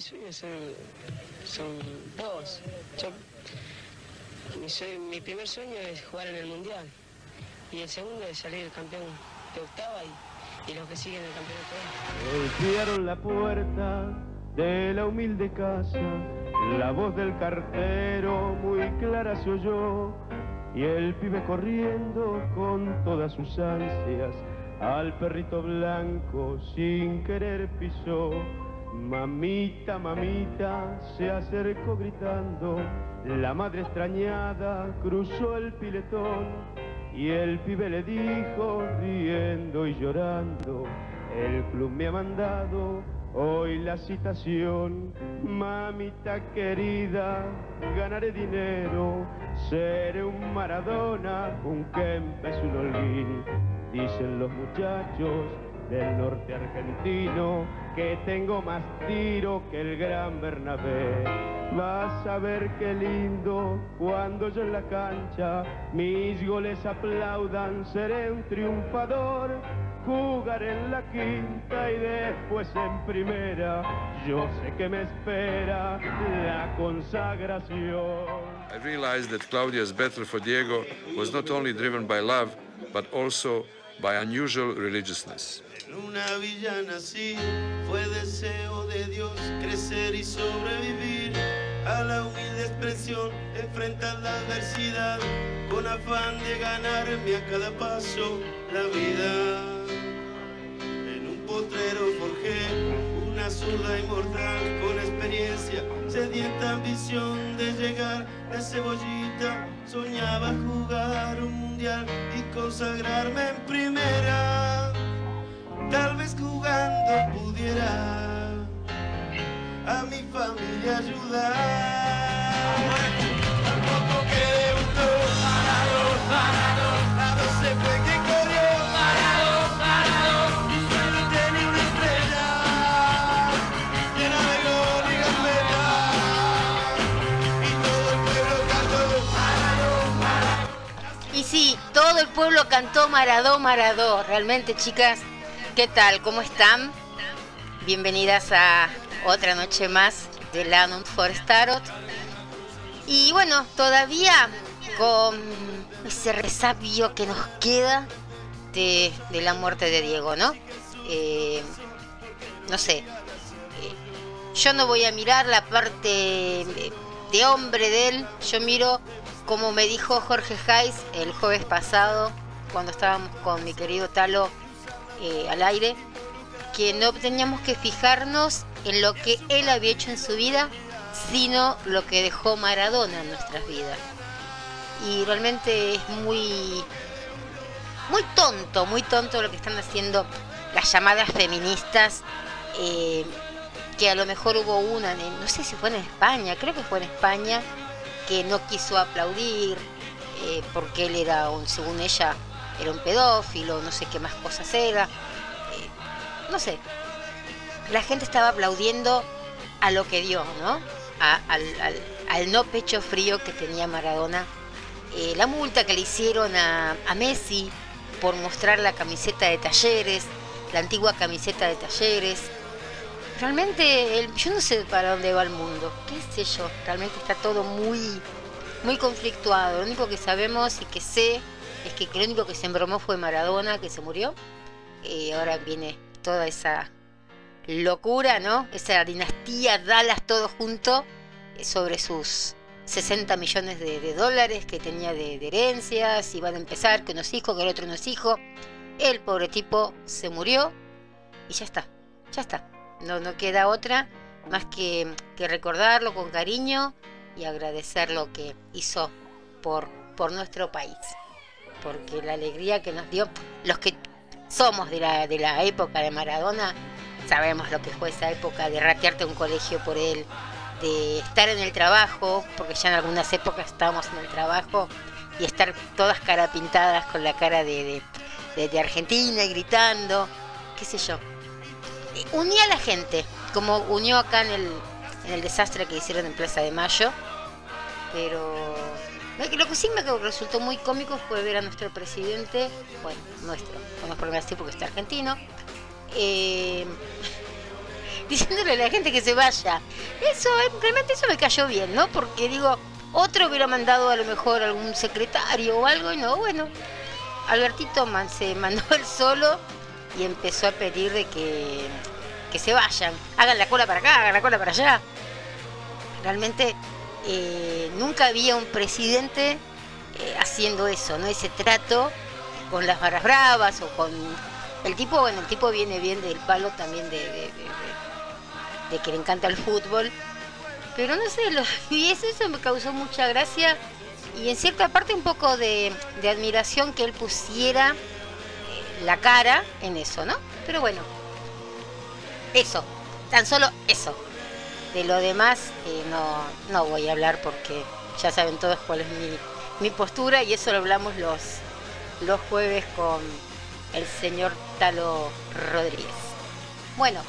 mis sueños son, son dos. mi, primer sueño es jugar en el Mundial y el segundo es salir campeón de octava y, y los que siguen el campeonato. Golpearon la puerta de la humilde casa, la voz del cartero muy clara se oyó y el pibe corriendo con todas sus ansias al perrito blanco sin querer pisó. Mamita, mamita, se acercó gritando, la madre extrañada cruzó el piletón y el pibe le dijo, riendo y llorando, el club me ha mandado hoy la citación, mamita querida, ganaré dinero, seré un Maradona, un Kempes, un Holguín, dicen los muchachos del norte argentino, que tengo más tiro que el gran Bernabé. Vas a ver qué lindo cuando yo en la cancha mis goles aplaudan, seré un triunfador. Jugaré en la quinta y después en primera. Yo sé que me espera la consagración. I realized that Claudia's battle for Diego was not only driven by love, but also by unusual religiousness. En una villa nací, fue deseo de Dios crecer y sobrevivir a la humilde expresión, enfrentar la adversidad con afán de ganarme a cada paso la vida. En un potrero forjé una zurda inmortal con experiencia, sedienta ambición de llegar de cebollita, soñaba jugar un mundial y consagrarme en primera. Tal vez jugando pudiera a mi familia ayudar. Tampoco que debutó, parado, parado, a se fue que corrió, parado, parado, mi sueño tiene una estrella, de gol y gambeta, y todo el pueblo cantó, parado, parado. Y sí, todo el pueblo cantó Maradó, Maradó. Realmente, chicas, ¿qué tal? ¿Cómo están? Bienvenidas a otra noche más de Lanum for Starot. Y bueno, todavía con ese resabio que nos queda de, la muerte de Diego, ¿no? Eh, no sé. eh, yo no voy a mirar la parte de, de hombre de él. Yo miro como me dijo Jorge Hayes el jueves pasado, cuando estábamos con mi querido Talo eh, al aire, que no teníamos que fijarnos en lo que él había hecho en su vida, sino lo que dejó Maradona en nuestras vidas. Y realmente es muy, muy tonto, muy tonto lo que están haciendo las llamadas feministas, eh, que a lo mejor hubo una, no sé si fue en España, creo que fue en España, que no quiso aplaudir eh, porque él era, según ella, era un pedófilo, no sé qué más cosas era. eh, no sé. La gente estaba aplaudiendo a lo que dio, ¿no? Al, no pecho frío que tenía Maradona. Eh, la multa que le hicieron a, Messi por mostrar la camiseta de talleres, la antigua camiseta de talleres. Realmente, yo no sé para dónde va el mundo, qué sé yo, realmente está todo muy, muy conflictuado. Lo único que sabemos y que sé es que lo único que se embromó fue Maradona, que se murió. Y ahora viene toda esa locura, ¿no? Esa dinastía Dallas todo junto eh, sobre sus 60 millones de, dólares que tenía de, herencias y a empezar que unos hijos, que el otro no es hijo. El pobre tipo se murió y ya está, ya está. No, queda otra más que, recordarlo con cariño y agradecer lo que hizo por nuestro país. Porque la alegría que nos dio, los que somos de la, de la época de Maradona, sabemos lo que fue esa época de ratearte un colegio por él, de estar en el trabajo, porque ya en algunas épocas estábamos en el trabajo, y estar todas cara pintadas con la cara de, de, Argentina y gritando, qué sé yo. Unía a la gente, como unió acá en el, en el desastre que hicieron en Plaza de Mayo, pero lo que- sí me resultó muy cómico fue ver a nuestro presidente, bueno, nuestro, podemos ponerlo así porque está argentino, eh, diciéndole a la gente que se vaya. Eso, eh, realmente eso me cayó bien, ¿no? Porque digo, otro hubiera mandado a lo mejor algún secretario o algo, y no, bueno. Albertito se mandó él solo y empezó a pedir de que, que se vayan. Hagan la cola para acá, hagan la cola para allá. Realmente eh, nunca había un presidente eh, haciendo eso, ¿no? Ese trato con las barras bravas o con el tipo, bueno, el tipo viene bien del palo también de, de, que le encanta el fútbol. Pero no sé, lo, y eso me causó mucha gracia y en cierta parte un poco de, admiración que él pusiera eh, la cara en eso, ¿no? Pero bueno, eso, tan solo eso. De lo demás eh, no, no voy a hablar porque ya saben todos cuál es mi, mi postura y eso lo hablamos los, los jueves con el señor Talo Rodríguez. Bueno,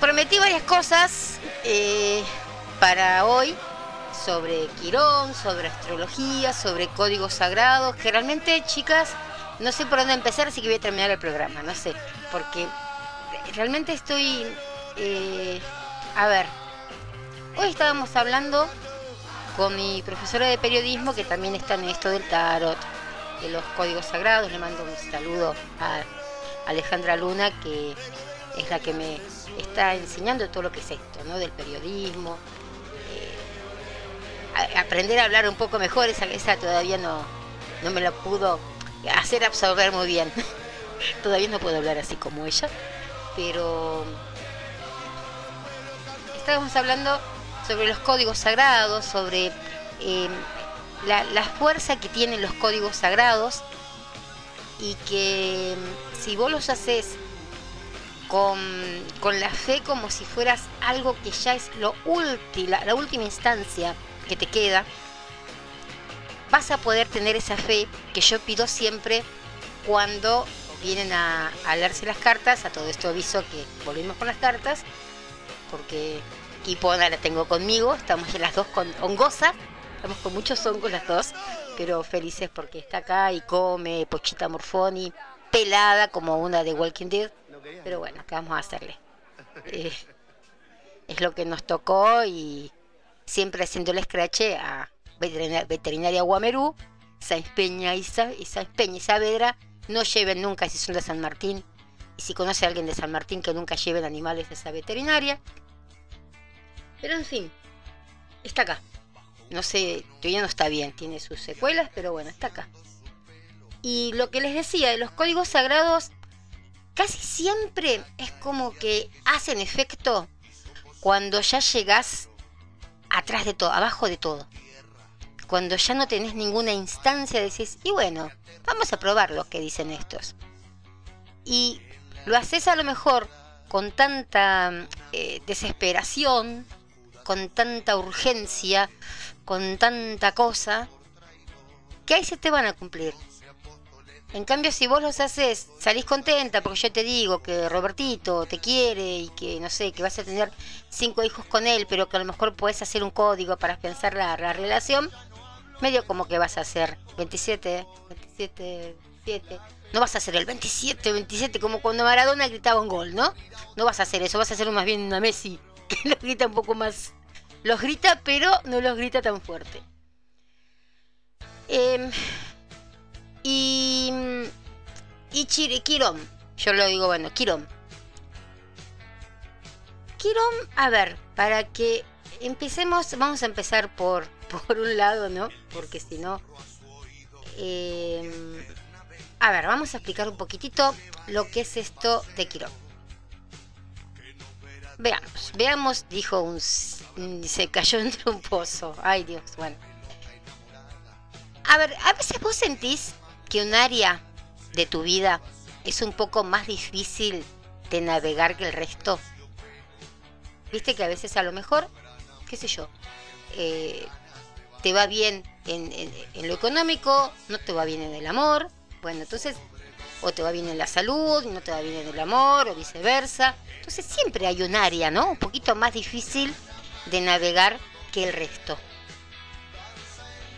prometí varias cosas eh, para hoy sobre Quirón, sobre astrología, sobre códigos sagrados, que realmente, chicas, no sé por dónde empezar, así que voy a terminar el programa, no sé, porque realmente estoy... Eh, a ver, hoy estábamos hablando con mi profesora de periodismo, que también está en esto del tarot, de los códigos sagrados. Le mando un saludo a Alejandra Luna, que es la que me está enseñando todo lo que es esto, ¿no? Del periodismo. Eh, aprender a hablar un poco mejor, esa, esa todavía no, no me la pudo hacer absorber muy bien. todavía no puedo hablar así como ella, pero estábamos hablando sobre los códigos sagrados, sobre eh, la, fuerza que tienen los códigos sagrados y que mm, si vos los haces con, la fe como si fueras algo que ya es lo la, la última instancia que te queda, vas a poder tener esa fe que yo pido siempre cuando vienen a, a leerse las cartas. A todo esto aviso que volvimos con las cartas, porque Ipona la tengo conmigo, estamos las dos con hongosas Estamos con muchos hongos las dos, pero felices porque está acá y come pochita morfoni, pelada como una de Walking Dead. Pero bueno, ¿qué vamos a hacerle? Eh, es lo que nos tocó y siempre haciendo el scratch a veterinaria, Guamerú, Sáenz Peña y, Sáenz Peña y Saavedra no lleven nunca si son de San Martín. Y si conoce a alguien de San Martín que nunca lleven animales de esa veterinaria. Pero en fin, está acá no sé, todavía no está bien, tiene sus secuelas, pero bueno, está acá. Y lo que les decía, de los códigos sagrados, casi siempre es como que hacen efecto cuando ya llegás atrás de todo, abajo de todo. Cuando ya no tenés ninguna instancia, decís, y bueno, vamos a probar lo que dicen estos. Y lo haces a lo mejor con tanta eh, desesperación, con tanta urgencia, con tanta cosa, que ahí se te van a cumplir. En cambio, si vos los haces, salís contenta porque yo te digo que Robertito te quiere y que, no sé, que vas a tener cinco hijos con él, pero que a lo mejor puedes hacer un código para pensar la, relación, medio como que vas a hacer 27, 27, 7. No vas a hacer el 27, 27, como cuando Maradona gritaba un gol, ¿no? No vas a hacer eso, vas a hacer más bien una Messi, que lo grita un poco más los grita, pero no los grita tan fuerte. Em, y. Y Quirón. Yo lo digo, bueno, Quirón. Quirón, a ver, para que empecemos, vamos a empezar por, por un lado, ¿no? Porque si no. Em, a ver, vamos a explicar un poquitito lo que es esto de Quirón. Veamos, veamos, dijo un... Se cayó entre un pozo. Ay Dios, bueno. A ver, a veces vos sentís que un área de tu vida es un poco más difícil de navegar que el resto. Viste que a veces a lo mejor, qué sé yo, eh, te va bien en, en, lo económico, no te va bien en el amor. Bueno, entonces o te va bien en la salud, no te va bien en el amor, o viceversa. Entonces siempre hay un área, ¿no? Un poquito más difícil de navegar que el resto.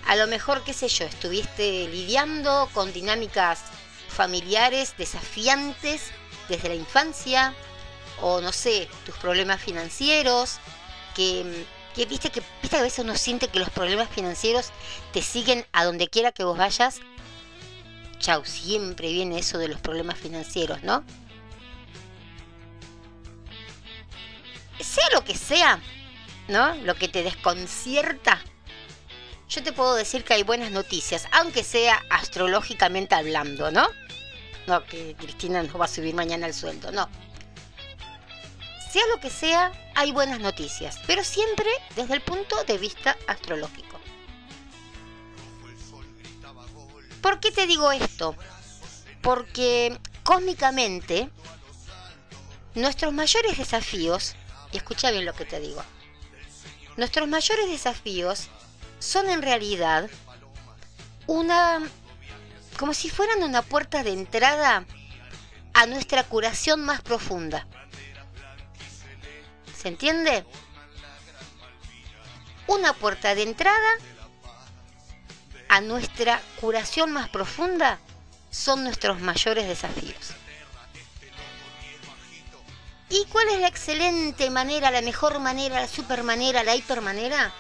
A lo mejor, qué sé yo, estuviste lidiando con dinámicas familiares desafiantes desde la infancia, o no sé, tus problemas financieros, que, que viste que viste a veces uno siente que los problemas financieros te siguen a donde quiera que vos vayas. Chau, siempre viene eso de los problemas financieros, ¿no? Sea lo que sea, ¿no? Lo que te desconcierta. Yo te puedo decir que hay buenas noticias, aunque sea astrológicamente hablando, ¿no? No, que Cristina nos va a subir mañana el sueldo, no. Sea lo que sea, hay buenas noticias, pero siempre desde el punto de vista astrológico. ¿Por qué te digo esto? Porque cósmicamente nuestros mayores desafíos, y escucha bien lo que te digo, nuestros mayores desafíos son en realidad una como si fueran una puerta de entrada a nuestra curación más profunda. ¿Se entiende? Una puerta de entrada a nuestra curación más profunda son nuestros mayores desafíos. ¿Y cuál es la excelente manera, la mejor manera, la super manera, la hiper manera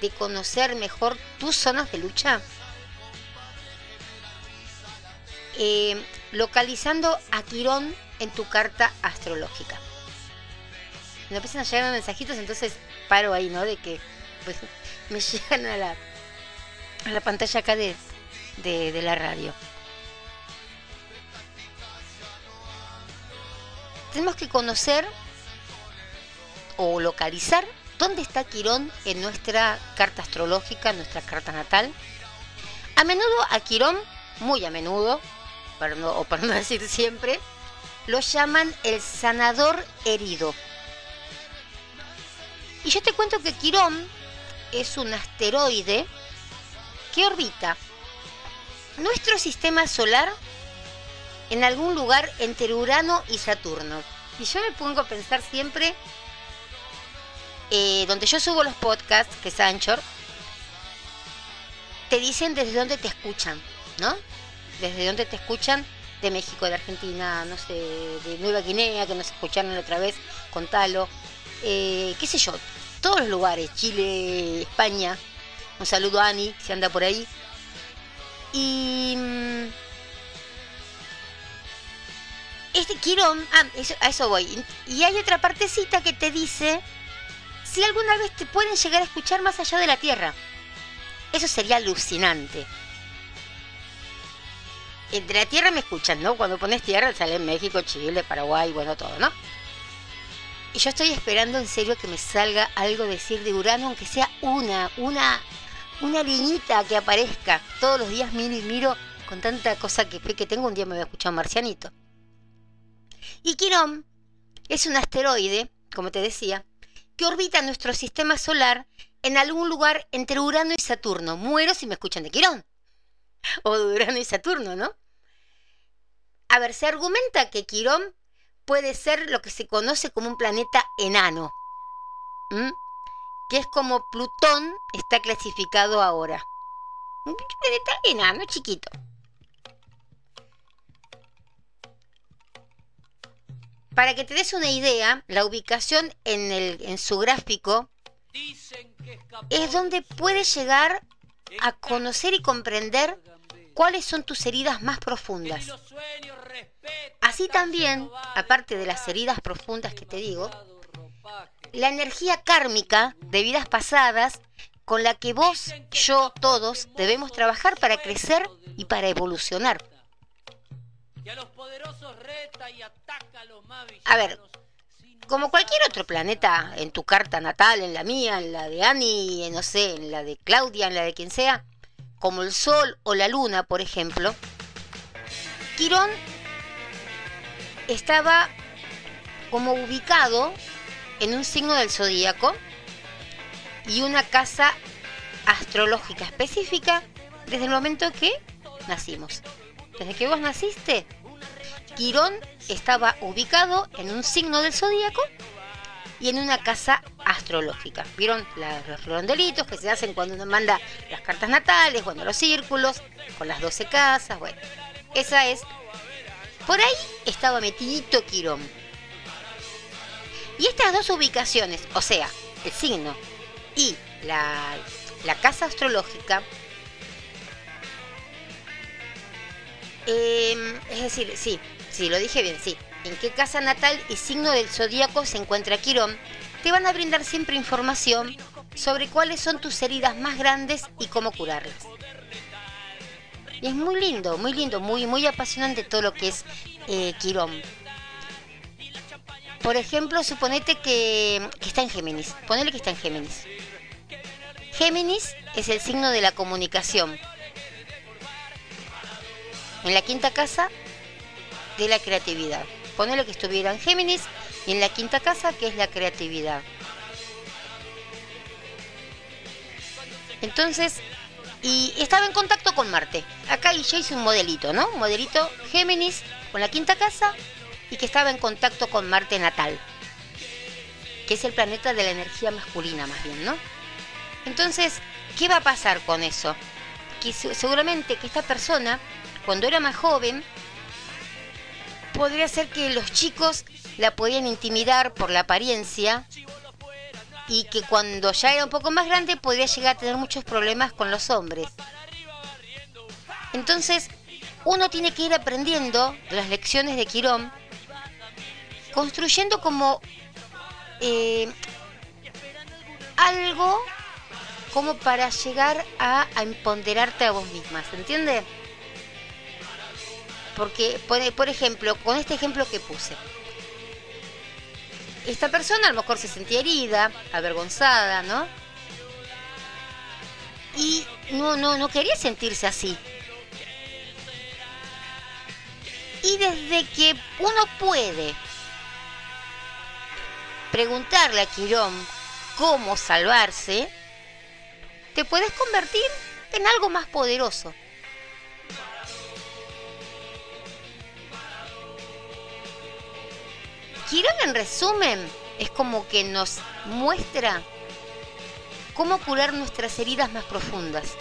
de conocer mejor tus zonas de lucha? Eh, localizando a Quirón en tu carta astrológica. Me empiezan a llegar mensajitos, entonces paro ahí, ¿no? De que pues, me llegan a la, la pantalla acá de, la radio. Tenemos que conocer o localizar dónde está Quirón en nuestra carta astrológica, nuestra carta natal. A menudo a Quirón, muy a menudo, o para no decir siempre, lo llaman el sanador herido. Y yo te cuento que Quirón es un asteroide que orbita nuestro sistema solar en algún lugar entre Urano y Saturno. Y yo me pongo a pensar siempre, eh, donde yo subo los podcasts, que es Anchor, te dicen desde dónde te escuchan, ¿no? desde donde te escuchan, de México, de Argentina, no sé, de Nueva Guinea, que nos escucharon otra vez, contalo, eh, qué sé yo, todos los lugares, Chile, España, un saludo a Ani, si anda por ahí. Y... Mm, este Quirón, ah, a eso voy. Y hay otra partecita que te dice si alguna vez te pueden llegar a escuchar más allá de la Tierra. Eso sería alucinante entre la tierra me escuchan, ¿no? Cuando pones tierra sale México, Chile, Paraguay, bueno, todo, ¿no? Y yo estoy esperando en serio que me salga algo decir de Urano, aunque sea una, una, una liñita que aparezca. Todos los días miro y miro con tanta cosa que, que tengo, un día me voy a escuchar marcianito. Y Quirón es un asteroide, como te decía, que orbita nuestro sistema solar en algún lugar entre Urano y Saturno. Muero si me escuchan de Quirón. O de Urano y Saturno, ¿no? A ver, se argumenta que Quirón puede ser lo que se conoce como un planeta enano, que es como Plutón está clasificado ahora. Un planeta enano, chiquito. Para que te des una idea, la ubicación en, el, en su gráfico es donde puedes llegar a conocer y comprender cuáles son tus heridas más profundas. Así también, aparte de las heridas profundas que te digo, la energía kármica de vidas pasadas con la que vos, yo, todos debemos trabajar para crecer y para evolucionar. A ver, como cualquier otro planeta en tu carta natal, en la mía, en la de Annie, no sé, en la de Claudia, en la de quien sea, como el Sol o la Luna, por ejemplo, Quirón estaba como ubicado en un signo del zodíaco y una casa astrológica específica desde el momento que nacimos. Desde que vos naciste, Quirón estaba ubicado en un signo del zodíaco y en una casa astrológica. ¿Vieron los redondelitos que se hacen cuando uno manda las cartas natales, bueno, los círculos, con las 12 casas? Bueno, esa es. Por ahí estaba metidito Quirón. Y estas dos ubicaciones, o sea, el signo y la, la casa astrológica, em, es decir, sí, sí, lo dije bien, sí. En qué casa natal y signo del zodíaco se encuentra Quirón, te van a brindar siempre información sobre cuáles son tus heridas más grandes y cómo curarlas. Y es muy lindo, muy lindo, muy, muy apasionante todo lo que es eh, Quirón. Por ejemplo, suponete que, está en Géminis. Ponele que está en Géminis. Géminis es el signo de la comunicación. En la quinta casa, de la creatividad. Ponele que estuviera en Géminis y en la quinta casa, que es la creatividad. Entonces, y estaba en contacto con Marte. Acá yo hice un modelito, ¿no? Un modelito Géminis con la quinta casa y que estaba en contacto con Marte natal, que es el planeta de la energía masculina más bien, ¿no? Entonces, ¿qué va a pasar con eso? Que seguramente que esta persona, cuando era más joven, podría ser que los chicos la podían intimidar por la apariencia y que cuando ya era un poco más grande podría llegar a tener muchos problemas con los hombres. Entonces, uno tiene que ir aprendiendo las lecciones de Quirón construyendo como eh, algo como para llegar a, empoderarte a vos misma, ¿se entiende? Porque, por, ejemplo, con este ejemplo que puse, esta persona a lo mejor se sentía herida, avergonzada, ¿no? Y no, no, no quería sentirse así. Y desde que uno puede preguntarle a Quirón cómo salvarse, te puedes convertir en algo más poderoso. Quirón en resumen es como que nos muestra cómo curar nuestras heridas más profundas.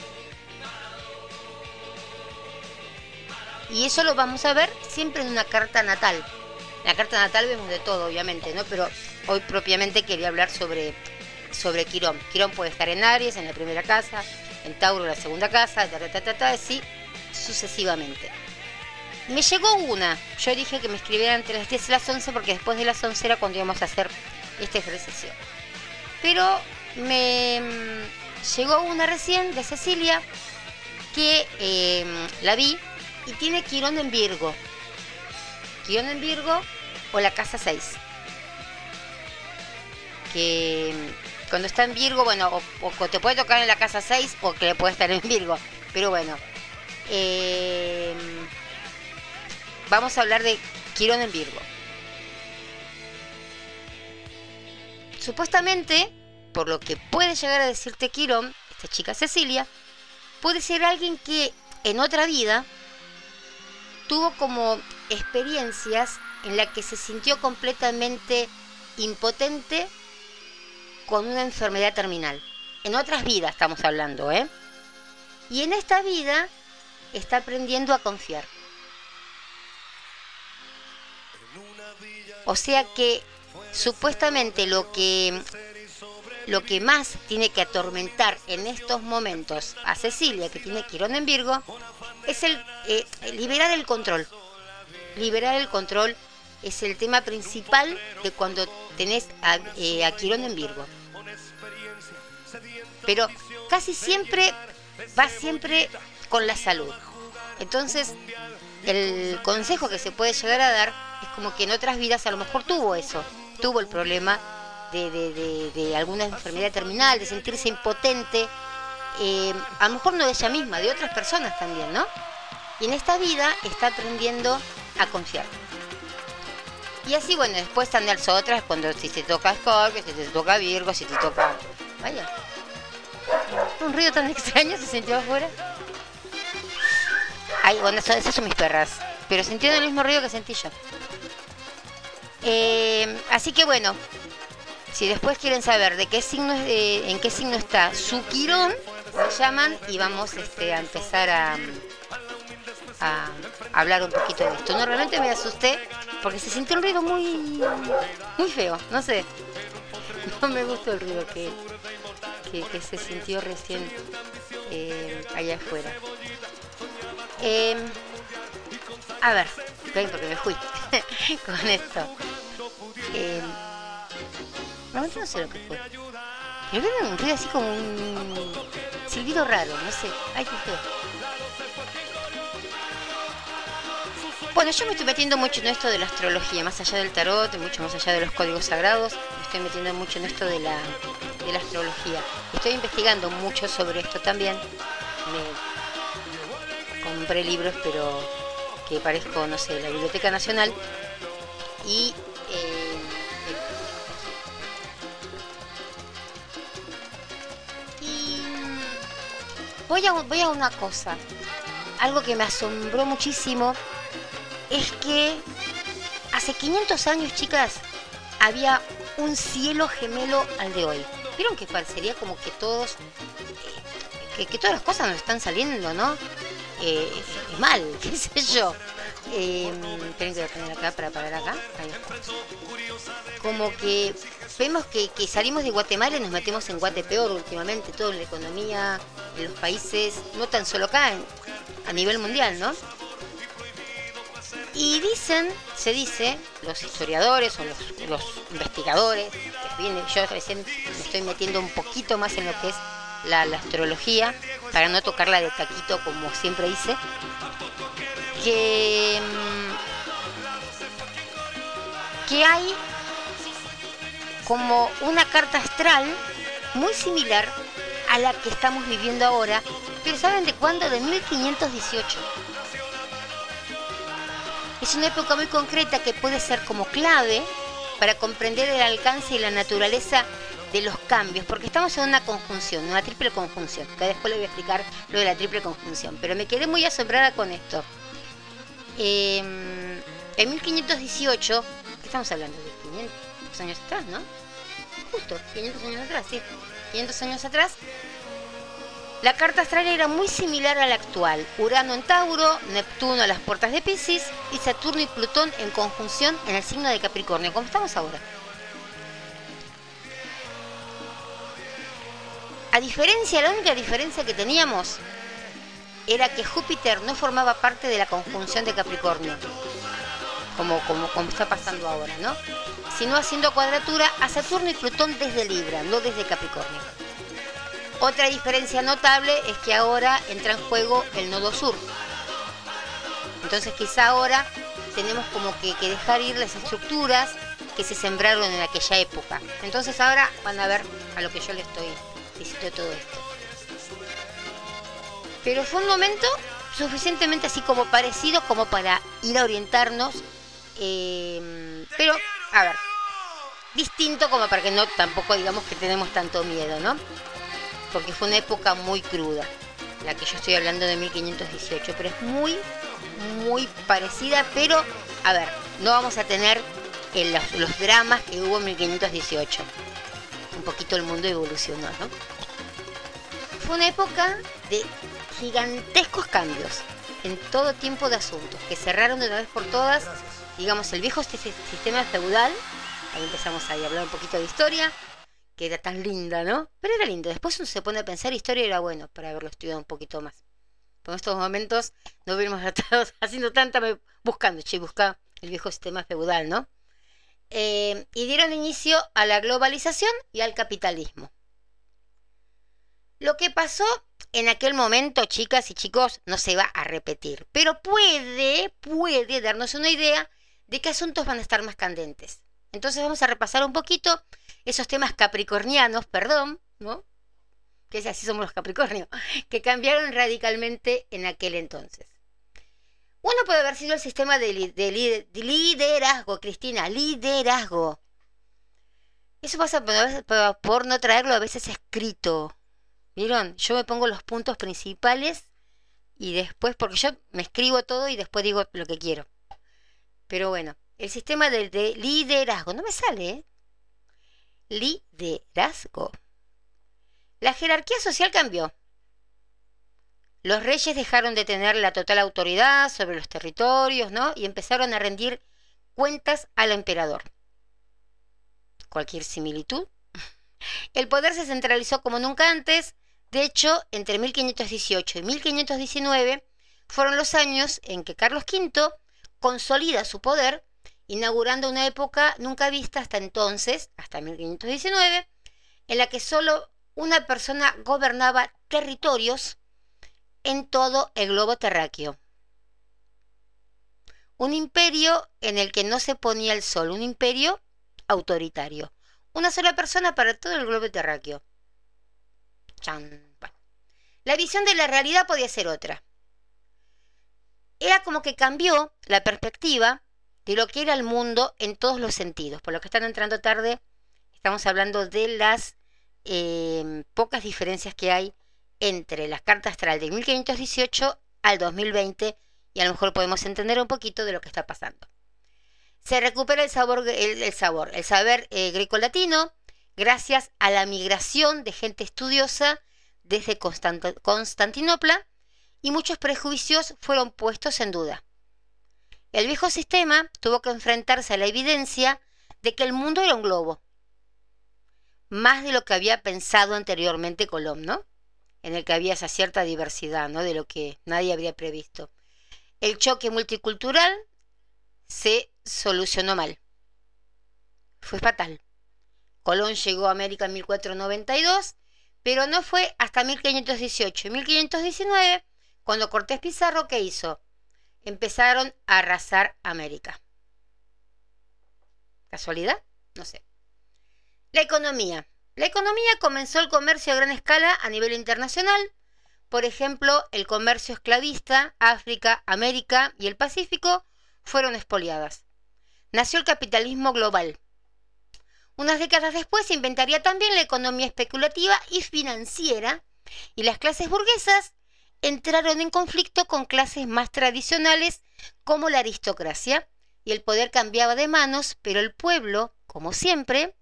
Y eso lo vamos a ver siempre en una carta natal. En la carta natal vemos de todo, obviamente, ¿no? Pero Hoy propiamente quería hablar sobre, sobre Quirón. Quirón puede estar en Aries, en la primera casa, en Tauro, en la segunda casa, ta, ta, ta, ta, así sucesivamente. Me llegó una. Yo dije que me escribieran entre las 10 y las 11 porque después de las 11 era cuando íbamos a hacer este ejercicio. Pero me mm, llegó una recién de Cecilia que em, la vi y tiene Quirón en Virgo. Quirón en Virgo o la casa 6 que cuando está en Virgo, bueno, o, te puede tocar en la casa 6 o que le puede estar en Virgo. Pero bueno, eh, vamos a hablar de Quirón en Virgo. Supuestamente, por lo que puede llegar a decirte Quirón, esta chica Cecilia, puede ser alguien que en otra vida tuvo como experiencias en la que se sintió completamente impotente con una enfermedad terminal. En otras vidas estamos hablando, ¿eh? Y en esta vida está aprendiendo a confiar. O sea que supuestamente lo que lo que más tiene que atormentar en estos momentos a Cecilia, que tiene Quirón en Virgo, es el eh, liberar el control. Liberar el control es el tema principal de cuando tenés a, eh, Quirón en Virgo. Pero casi siempre va siempre con la salud. Entonces, el consejo que se puede llegar a dar es como que en otras vidas a lo mejor tuvo eso, tuvo el problema de, alguna enfermedad terminal, de sentirse impotente, eh, a lo mejor no de ella misma, de otras personas también, ¿no? Y en esta vida está aprendiendo a confiar. Y así, bueno, después están las otras, cuando si te toca Scorpio, si te toca Virgo, si te toca... Vaya. Un ruido tan extraño se sintió afuera. Ay, bueno, esas son mis perras. Pero sintieron el mismo ruido que sentí yo. Eh, así que bueno, si después quieren saber de qué signo, eh, en qué signo está su quirón, lo llaman y vamos este, a empezar a, a hablar un poquito de esto. No, realmente me asusté porque se sintió un ruido muy, muy feo, no sé. No me gustó el ruido que, que, se sintió recién eh, allá afuera. Em, a ver, ven porque me fui con esto. Eh, no sé lo que fue. Pero era un ruido así como un silbido raro, no sé. Ay, qué feo. Bueno, yo me estoy metiendo mucho en esto de la astrología, más allá del tarot, mucho más allá de los códigos sagrados, me estoy metiendo mucho en esto de la, de la astrología. Estoy investigando mucho sobre esto también. Me compré libros, pero que parezco, no sé, la Biblioteca Nacional. Y eh, voy a, voy a una cosa. Algo que me asombró muchísimo es que hace 500 años, chicas, había un cielo gemelo al de hoy. ¿Vieron que parecería como que todos, eh, que, todas las cosas nos están saliendo, ¿no? Eh, mal, qué sé yo. Eh, tienen que poner acá para parar acá. Como que vemos que, que, salimos de Guatemala y nos metemos en Guatepeor últimamente, todo en la economía, en los países, no tan solo acá, a nivel mundial, ¿no? Y dicen, se dice, los historiadores o los, investigadores, que viene, yo recién me estoy metiendo un poquito más en lo que es la, astrología, para no tocarla de taquito como siempre hice, que, mm, que hay como una carta astral muy similar a la que estamos viviendo ahora, pero ¿saben de cuándo? De 1518 es una época muy concreta que puede ser como clave para comprender el alcance y la naturaleza de los cambios, porque estamos en una conjunción, una triple conjunción, que después le voy a explicar lo de la triple conjunción, pero me quedé muy asombrada con esto. Em, en 1518, ¿qué estamos hablando? De 500 años atrás, ¿no? Justo, 500 años atrás, sí. 500 años atrás, la carta astral era muy similar a la actual. Urano en Tauro, Neptuno a las puertas de Pisces y Saturno y Plutón en conjunción en el signo de Capricornio, como estamos ahora. A diferencia, la única diferencia que teníamos era que Júpiter no formaba parte de la conjunción de Capricornio, como, como, como está pasando ahora, ¿no? Sino haciendo cuadratura a Saturno y Plutón desde Libra, no desde Capricornio. Otra diferencia notable es que ahora entra en juego el nodo sur. Entonces quizá ahora tenemos como que, dejar ir las estructuras que se sembraron en aquella época. Entonces ahora van a ver a lo que yo le estoy diciendo todo esto. Pero fue un momento suficientemente así como parecido como para ir a orientarnos. Eh, pero, a ver, distinto como para que no tampoco digamos que tenemos tanto miedo, ¿no? Porque fue una época muy cruda, la que yo estoy hablando de 1518, pero es muy, muy parecida, pero, a ver, no vamos a tener los, dramas que hubo en 1518. Un poquito el mundo evolucionó, ¿no? Fue una época de gigantescos cambios en todo tipo de asuntos, que cerraron de una vez por todas, digamos, el viejo sistema feudal, ahí empezamos a hablar un poquito de historia, que era tan linda, ¿no? Pero era lindo. Después uno se pone a pensar, historia era bueno para haberlo estudiado un poquito más. Por estos momentos no hubiéramos estado haciendo tanta, buscando, che, busca el viejo sistema feudal, ¿no? Eh, y dieron inicio a la globalización y al capitalismo. Lo que pasó en aquel momento, chicas y chicos, no se va a repetir, pero puede, puede darnos una idea de qué asuntos van a estar más candentes. Entonces vamos a repasar un poquito esos temas capricornianos, perdón, ¿no? Que es así somos los capricornios, que cambiaron radicalmente en aquel entonces. Uno puede haber sido el sistema de, liderazgo, Cristina, liderazgo. Eso pasa por, no traerlo a veces escrito. ¿Vieron? Yo me pongo los puntos principales y después, porque yo me escribo todo y después digo lo que quiero. Pero bueno, el sistema de, de liderazgo, no me sale, ¿eh? Liderazgo. La jerarquía social cambió. Los reyes dejaron de tener la total autoridad sobre los territorios, ¿no? Y empezaron a rendir cuentas al emperador. Cualquier similitud. El poder se centralizó como nunca antes. De hecho, entre 1518 y 1519 fueron los años en que Carlos V consolida su poder, inaugurando una época nunca vista hasta entonces, hasta 1519, en la que solo una persona gobernaba territorios en todo el globo terráqueo. Un imperio en el que no se ponía el sol, un imperio autoritario. Una sola persona para todo el globo terráqueo. La visión de la realidad podía ser otra. Era como que cambió la perspectiva de lo que era el mundo en todos los sentidos. Por lo que están entrando tarde, estamos hablando de las eh, pocas diferencias que hay entre las cartas astral de 1518 al 2020 y a lo mejor podemos entender un poquito de lo que está pasando. Se recupera el sabor, el, sabor, el saber eh, greco-latino gracias a la migración de gente estudiosa desde Constantinopla y muchos prejuicios fueron puestos en duda. El viejo sistema tuvo que enfrentarse a la evidencia de que el mundo era un globo, más de lo que había pensado anteriormente Colón, ¿no? En el que había esa cierta diversidad, ¿no? De lo que nadie había previsto. El choque multicultural se solucionó mal. Fue fatal. Colón llegó a América en 1492, pero no fue hasta 1518 y 1519 cuando Cortés Pizarro, ¿qué hizo? Empezaron a arrasar América. ¿Casualidad? No sé. La economía. La economía comenzó el comercio a gran escala a nivel internacional. Por ejemplo, el comercio esclavista, África, América y el Pacífico fueron expoliadas. Nació el capitalismo global. Unas décadas después se inventaría también la economía especulativa y financiera y las clases burguesas entraron en conflicto con clases más tradicionales como la aristocracia y el poder cambiaba de manos, pero el pueblo, como siempre,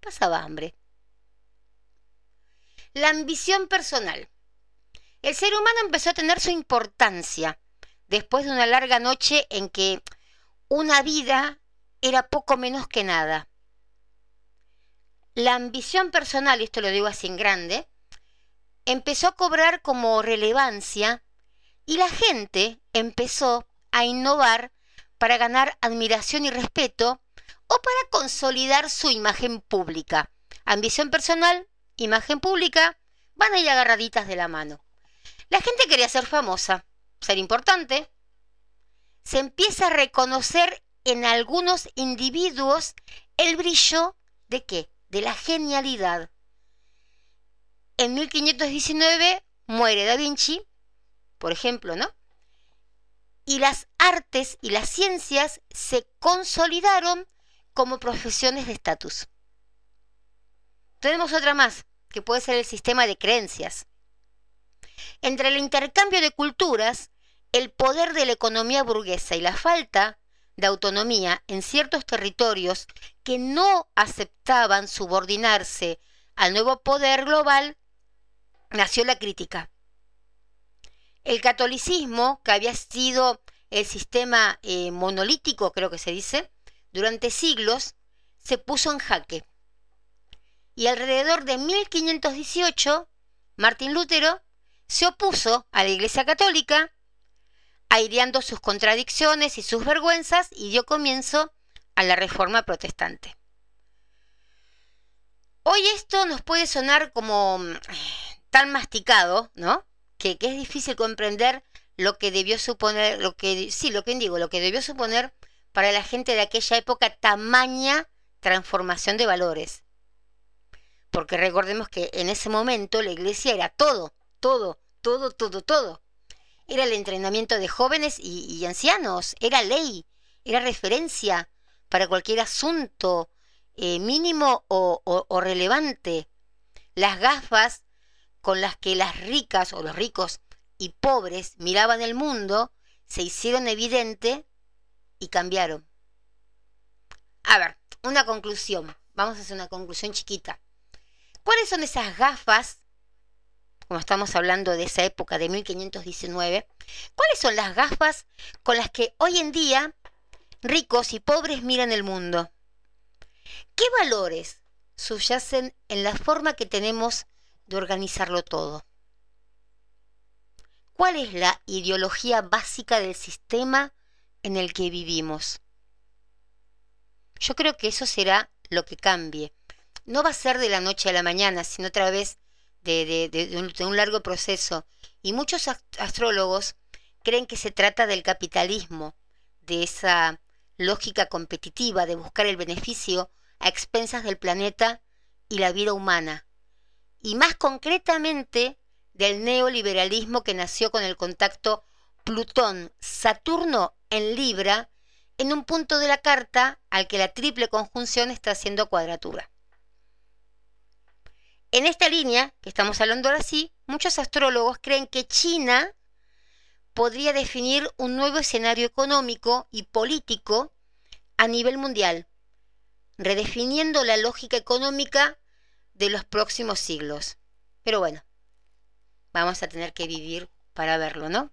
pasaba hambre. La ambición personal. El ser humano empezó a tener su importancia después de una larga noche en que una vida era poco menos que nada. La ambición personal, y esto lo digo así en grande, empezó a cobrar como relevancia y la gente empezó a innovar para ganar admiración y respeto o para consolidar su imagen pública. Ambición personal, imagen pública, van a ir agarraditas de la mano. La gente quería ser famosa, ser importante. Se empieza a reconocer en algunos individuos el brillo de qué? De la genialidad. En 1519 muere Da Vinci, por ejemplo, ¿no? Y las artes y las ciencias se consolidaron como profesiones de estatus. Tenemos otra más, que puede ser el sistema de creencias. Entre el intercambio de culturas, el poder de la economía burguesa y la falta de autonomía en ciertos territorios que no aceptaban subordinarse al nuevo poder global, nació la crítica. El catolicismo, que había sido el sistema eh, monolítico, creo que se dice, durante siglos se puso en jaque. Y alrededor de 1518, Martín Lutero se opuso a la Iglesia Católica, aireando sus contradicciones y sus vergüenzas y dio comienzo a la Reforma Protestante. Hoy esto nos puede sonar como tan masticado, ¿no? Que, que, es difícil comprender lo que debió suponer, lo que sí, lo que digo, lo que debió suponer para la gente de aquella época tamaña transformación de valores. Porque recordemos que en ese momento la iglesia era todo, todo, todo, todo, todo. Era el entrenamiento de jóvenes y, ancianos, era ley, era referencia para cualquier asunto eh, mínimo o, o relevante. Las gafas con las que las ricas o los ricos y pobres miraban el mundo se hicieron evidente y cambiaron. A ver, una conclusión. Vamos a hacer una conclusión chiquita. ¿Cuáles son esas gafas, como estamos hablando de esa época de 1519, cuáles son las gafas con las que hoy en día ricos y pobres miran el mundo. ¿Qué valores subyacen en la forma que tenemos de organizarlo todo? ¿Cuál es la ideología básica del sistema en el que vivimos? Yo creo que eso será lo que cambie. No va a ser de la noche a la mañana, sino otra vez de, un, largo proceso. Y muchos astrólogos creen que se trata del capitalismo, de esa lógica competitiva de buscar el beneficio a expensas del planeta y la vida humana. Y más concretamente del neoliberalismo que nació con el contacto Plutón-Saturno en Libra en un punto de la carta al que la triple conjunción está haciendo cuadratura. En esta línea, que estamos hablando ahora sí, muchos astrólogos creen que China podría definir un nuevo escenario económico y político a nivel mundial, redefiniendo la lógica económica de los próximos siglos. Pero bueno, vamos a tener que vivir para verlo, ¿no?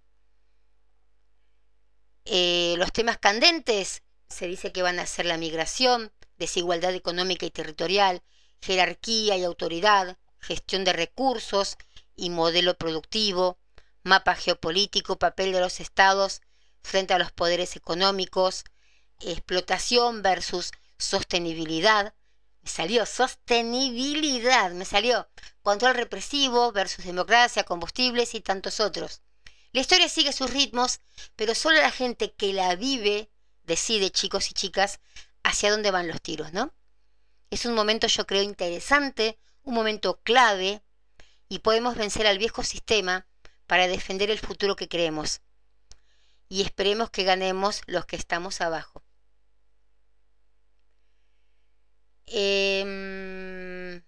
Eh, los temas candentes se dice que van a ser la migración, desigualdad económica y territorial, jerarquía y autoridad, gestión de recursos y modelo productivo, mapa geopolítico, papel de los estados frente a los poderes económicos, explotación versus sostenibilidad. Me salió sostenibilidad, me salió control represivo versus democracia, combustibles y tantos otros. La historia sigue sus ritmos, pero solo la gente que la vive decide, chicos y chicas, hacia dónde van los tiros, ¿no? Es un momento, yo creo, interesante, un momento clave, y podemos vencer al viejo sistema para defender el futuro que creemos. Y esperemos que ganemos los que estamos abajo. Em,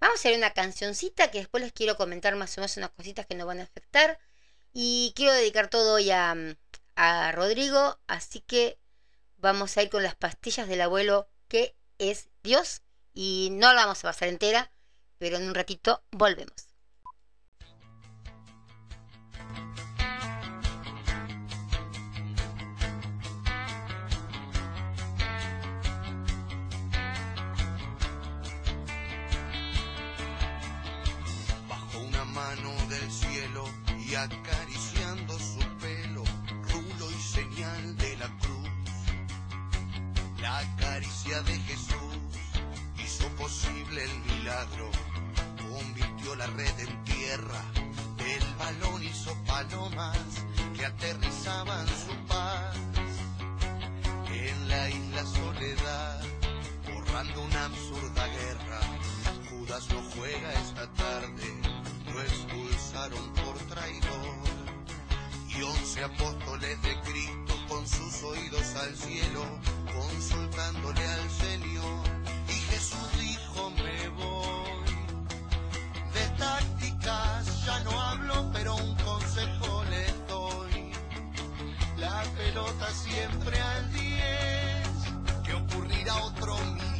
vamos a hacer una cancioncita que después les quiero comentar más o menos unas cositas que nos van a afectar. Y quiero dedicar todo hoy a, a Rodrigo, así que vamos a ir con las pastillas del abuelo que es Dios. Y no la vamos a pasar entera, pero en un ratito volvemos. De Jesús hizo posible el milagro, convirtió la red en tierra, el balón hizo palomas que aterrizaban su paz. En la isla soledad, borrando una absurda guerra, Judas no juega esta tarde lo expulsaron por traidor. Y once apóstoles de Cristo con sus oídos al cielo, consultándole al Señor. Y Jesús dijo, me voy. De tácticas ya no hablo, pero un consejo les doy. La pelota siempre al 10, que ocurrirá otro milagro.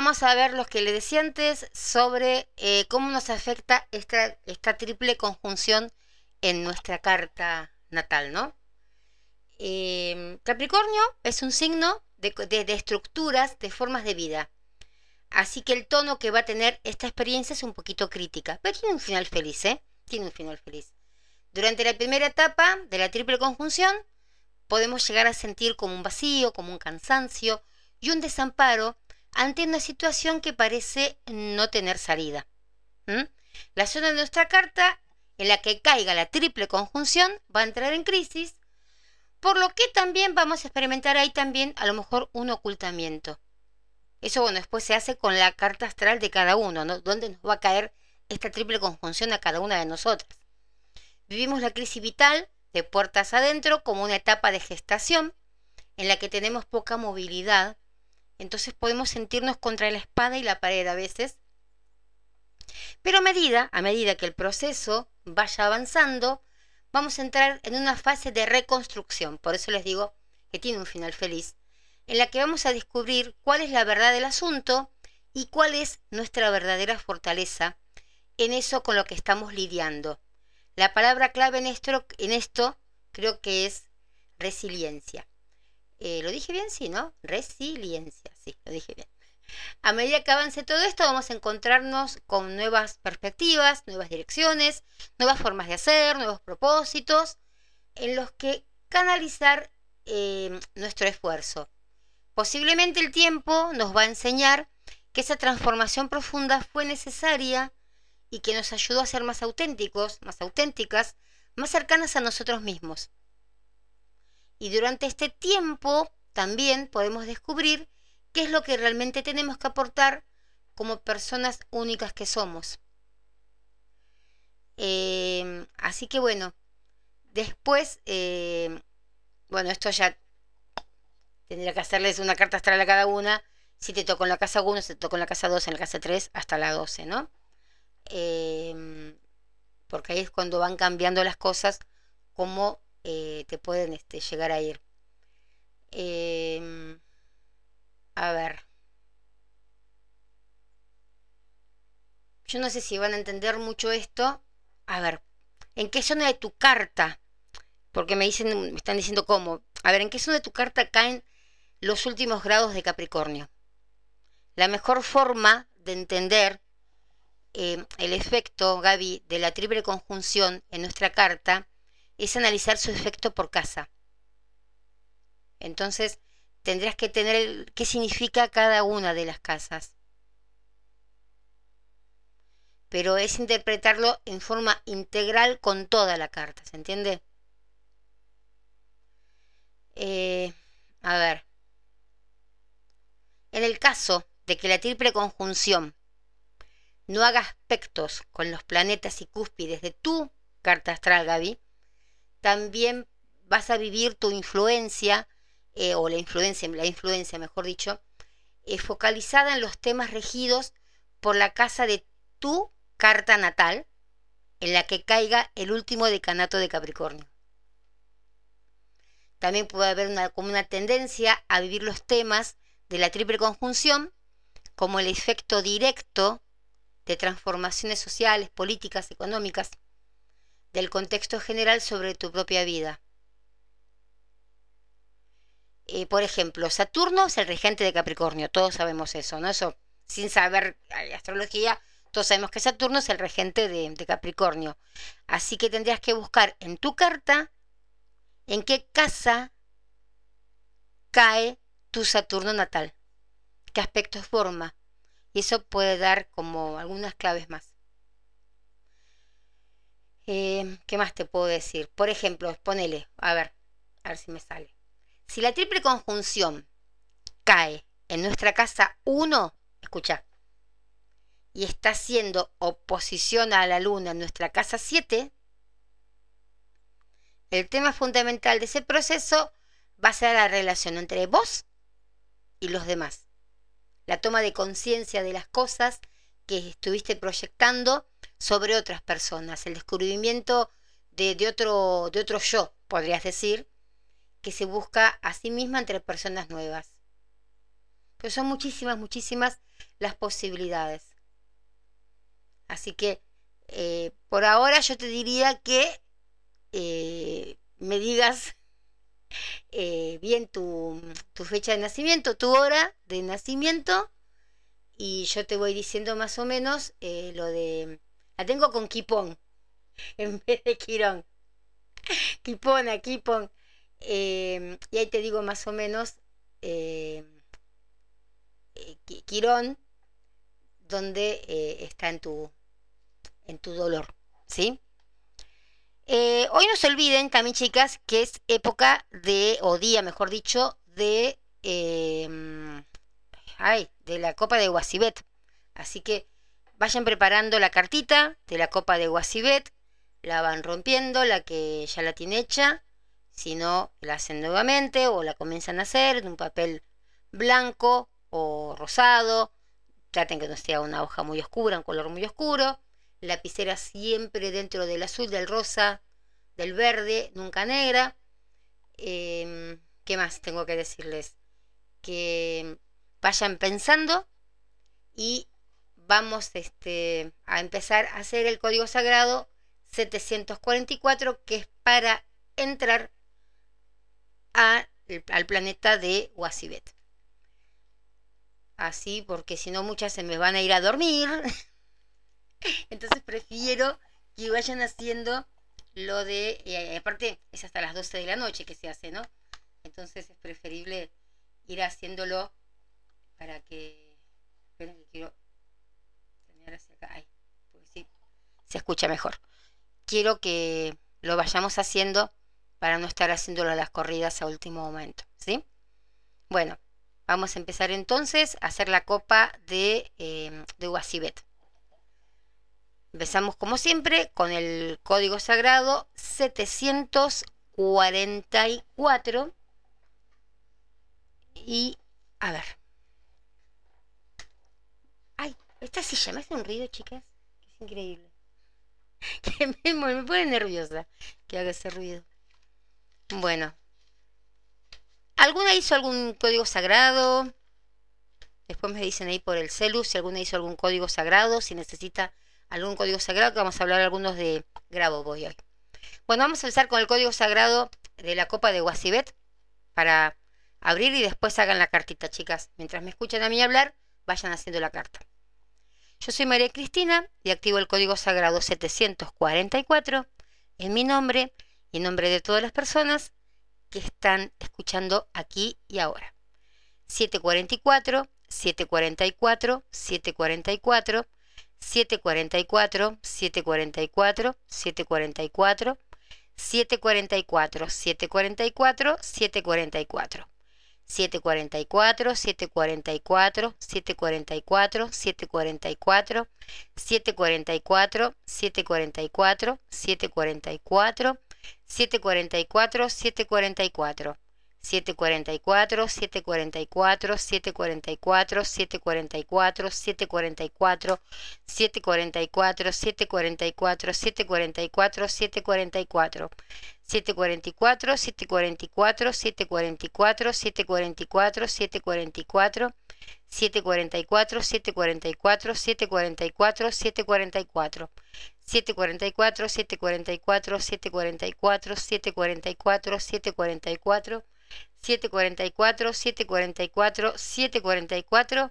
Vamos a ver lo que le decía antes sobre eh, cómo nos afecta esta, triple conjunción en nuestra carta natal, ¿no? Eh, Capricornio es un signo de- de estructuras, de formas de vida. Así que el tono que va a tener esta experiencia es un poquito crítica, pero tiene un final feliz, ¿eh? Tiene un final feliz. Durante la primera etapa de la triple conjunción, podemos llegar a sentir como un vacío, como un cansancio y un desamparo ante una situación que parece no tener salida. La zona de nuestra carta en la que caiga la triple conjunción va a entrar en crisis, por lo que también vamos a experimentar ahí también a lo mejor un ocultamiento. Eso, bueno, después se hace con la carta astral de cada uno, ¿no? Donde nos va a caer esta triple conjunción a cada una de nosotras. Vivimos la crisis vital de puertas adentro como una etapa de gestación en la que tenemos poca movilidad. Entonces podemos sentirnos contra la espada y la pared a veces. Pero a medida, a medida que el proceso vaya avanzando, vamos a entrar en una fase de reconstrucción. Por eso les digo que tiene un final feliz, en la que vamos a descubrir cuál es la verdad del asunto y cuál es nuestra verdadera fortaleza en eso con lo que estamos lidiando. La palabra clave en esto, en esto creo que es resiliencia. Eh, ¿Lo dije bien? Sí, ¿no? Resiliencia, sí, lo dije bien. A medida que avance todo esto, vamos a encontrarnos con nuevas perspectivas, nuevas direcciones, nuevas formas de hacer, nuevos propósitos, en los que canalizar eh, nuestro esfuerzo. Posiblemente el tiempo nos va a enseñar que esa transformación profunda fue necesaria y que nos ayudó a ser más auténticos, más auténticas, más cercanas a nosotros mismos. Y durante este tiempo también podemos descubrir qué es lo que realmente tenemos que aportar como personas únicas que somos. Eh, así que bueno, después, eh, bueno, esto ya tendría que hacerles una carta astral a cada una. Si te tocó en la casa 1, si te tocó en la casa 2, en la casa 3, hasta la 12, ¿no? Eh, porque ahí es cuando van cambiando las cosas, cómo eh, te pueden este, llegar a ir. Eh, a ver. Yo no sé si van a entender mucho esto. A ver, ¿en qué zona de tu carta? Porque me dicen, me están diciendo cómo. A ver, ¿en qué zona de tu carta caen los últimos grados de Capricornio? La mejor forma de entender eh, el efecto, Gaby, de la triple conjunción en nuestra carta es analizar su efecto por casa. Entonces, tendrás que tener qué significa cada una de las casas. Pero es interpretarlo en forma integral con toda la carta, ¿se entiende? Eh, a ver. En el caso de que la triple conjunción no haga aspectos con los planetas y cúspides de tu carta astral, Gaby, también vas a vivir tu influencia, eh, o la influencia, la influencia, mejor dicho, eh, focalizada en los temas regidos por la casa de tu carta natal, en la que caiga el último decanato de Capricornio. También puede haber una, como una tendencia a vivir los temas de la triple conjunción como el efecto directo de transformaciones sociales, políticas, económicas, del contexto general sobre tu propia vida. Eh, por ejemplo, Saturno es el regente de Capricornio, todos sabemos eso, ¿no? Eso, sin saber astrología, todos sabemos que Saturno es el regente de, de Capricornio. Así que tendrías que buscar en tu carta en qué casa cae tu Saturno natal, qué aspectos forma. Y eso puede dar como algunas claves más. Eh, ¿Qué más te puedo decir? Por ejemplo, ponele, a ver, a ver si me sale. Si la triple conjunción cae en nuestra casa 1, escucha, y está haciendo oposición a la luna en nuestra casa 7, el tema fundamental de ese proceso va a ser la relación entre vos y los demás. La toma de conciencia de las cosas que estuviste proyectando sobre otras personas, el descubrimiento de, otro, de otro yo, podrías decir, que se busca a sí misma entre personas nuevas. Pero son muchísimas, muchísimas las posibilidades. Así que eh, por ahora yo te diría que eh, me digas eh, bien tu, tu, fecha de nacimiento, tu hora de nacimiento, y yo te voy diciendo más o menos lo de... La tengo con Kipón, en vez de Quirón. Kipona, Kipón. y ahí te digo más o menos Quirón, donde está en tu, en tu dolor, ¿sí? Eh, hoy no se olviden también, chicas, que es época de, o día, mejor dicho, de, em, ay, de la Copa de Guasibet. Así que vayan preparando la cartita de la Copa de Guasibet, la van rompiendo, la que ya la tiene hecha, si no, la hacen nuevamente o la comienzan a hacer en un papel blanco o rosado. Traten que no sea una hoja muy oscura, un color muy oscuro lapicera siempre dentro del azul, del rosa, del verde, nunca negra. Em, ¿Qué más tengo que decirles? Que vayan pensando y vamos este, a empezar a hacer el código sagrado 744, que es para entrar al planeta de Wasibet. Así, porque si no muchas se me van a ir a dormir. Entonces prefiero que vayan haciendo lo de, eh, aparte es hasta las 12 de la noche que se hace, ¿no? Entonces es preferible ir haciéndolo para que, esperen que quiero tener hacia acá, ahí, porque sí, se escucha mejor. Quiero que lo vayamos haciendo para no estar haciéndolo a las corridas a último momento, ¿sí? Bueno, vamos a empezar entonces a hacer la copa de, eh, de Wasibet. Empezamos como siempre con el código sagrado 744 y a ver. Ay, esta silla me hace un ruido, chicas. Es increíble. Que me, pone nerviosa que haga ese ruido. Bueno. ¿Alguna hizo algún código sagrado? Después me dicen ahí por el celu si alguna hizo algún código sagrado, si necesita algún código sagrado, que vamos a hablar algunos de Grabo voy hoy. Bueno, vamos a empezar con el código sagrado de la copa de Guasibet para abrir y después hagan la cartita, chicas. Mientras me escuchan a mí hablar, vayan haciendo la carta. Yo soy María Cristina y activo el código sagrado 744 en mi nombre y en nombre de todas las personas que están escuchando aquí y ahora. 744, 744, 744 744, 744, 744, 744, 744, 744. 744, 744, 744, 744, 744, 744, 744, 744, 744. 744, 744, 744, 744, 744, 744, 744, 744, 744. 744, 744, 744, 744, 744, 744, 744, 744, 744. 744, 744, 744, 744, 744, 744, 744, 744,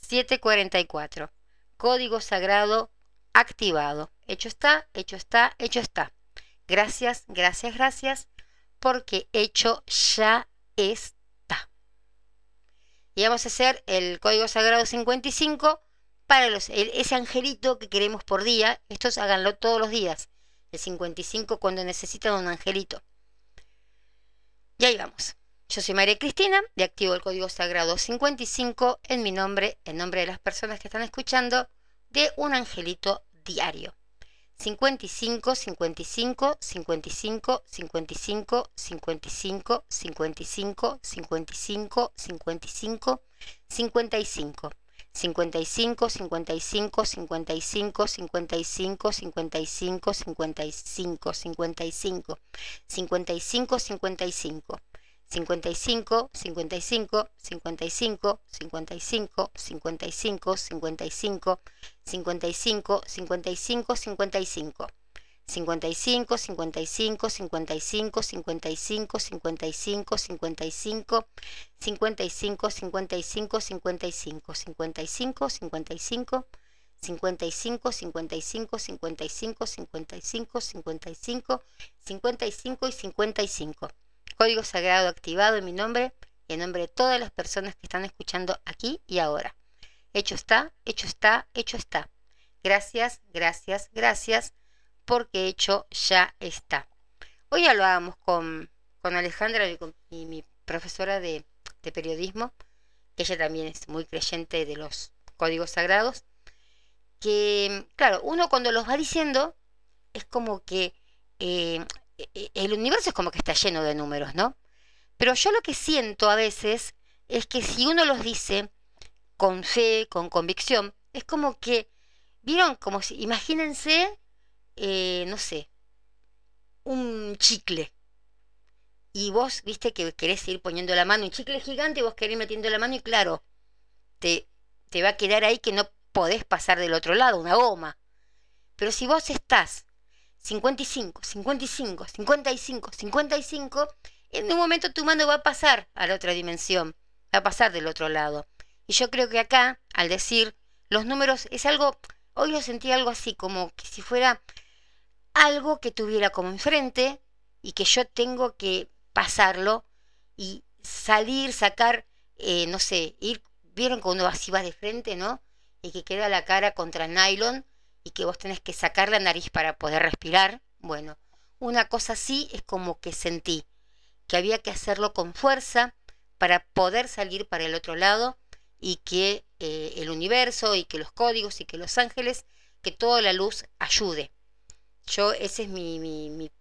744. Código sagrado activado. Hecho está, hecho está, hecho está. Gracias, gracias, gracias porque hecho ya está. Y vamos a hacer el código sagrado 55 para los, ese angelito que queremos por día. Estos háganlo todos los días. El 55 cuando necesitan un angelito. Y ahí vamos. Yo soy María Cristina y activo el código sagrado 55 en mi nombre, en nombre de las personas que están escuchando, de un angelito diario. 55, 55, 55, 55, 55, 55, 55, 55, 55. 55, 55, 55, 55, 55, 55, 55, 55, 55. 55, 55, 55, 55, 55, 55, 55, 55, 55. 55, 55, 55, 55, 55, 55, 55, 55, 55, 55, 55, 55, 55, 55, 55, 55, 55 y 55. Código sagrado activado en mi nombre y en nombre de todas las personas que están escuchando aquí y ahora. Hecho está, hecho está, hecho está. Gracias, gracias, gracias, porque hecho ya está. Hoy hablábamos con, con Alejandra, mi, mi profesora de, de periodismo, que ella también es muy creyente de los códigos sagrados, que, claro, uno cuando los va diciendo, es como que eh, el universo es como que está lleno de números, ¿no? Pero yo lo que siento a veces es que si uno los dice con fe, con convicción, es como que, ¿vieron? Como si, imagínense, eh, no sé, un chicle. Y vos, viste, que querés ir poniendo la mano, un chicle gigante, y vos querés ir metiendo la mano y claro, te, te va a quedar ahí que no podés pasar del otro lado, una goma. Pero si vos estás 55, 55, 55, 55, en un momento tu mano va a pasar a la otra dimensión, va a pasar del otro lado. Y yo creo que acá, al decir los números, es algo, hoy lo sentí algo así, como que si fuera algo que tuviera como enfrente y que yo tengo que pasarlo y salir, sacar, eh, no sé, ir, vieron cuando así va de frente, ¿no? Y que queda la cara contra el nylon y que vos tenés que sacar la nariz para poder respirar, bueno, una cosa así es como que sentí que había que hacerlo con fuerza para poder salir para el otro lado y que eh, el universo y que los códigos y que los ángeles, que toda la luz ayude. Yo, esa es mi, mi,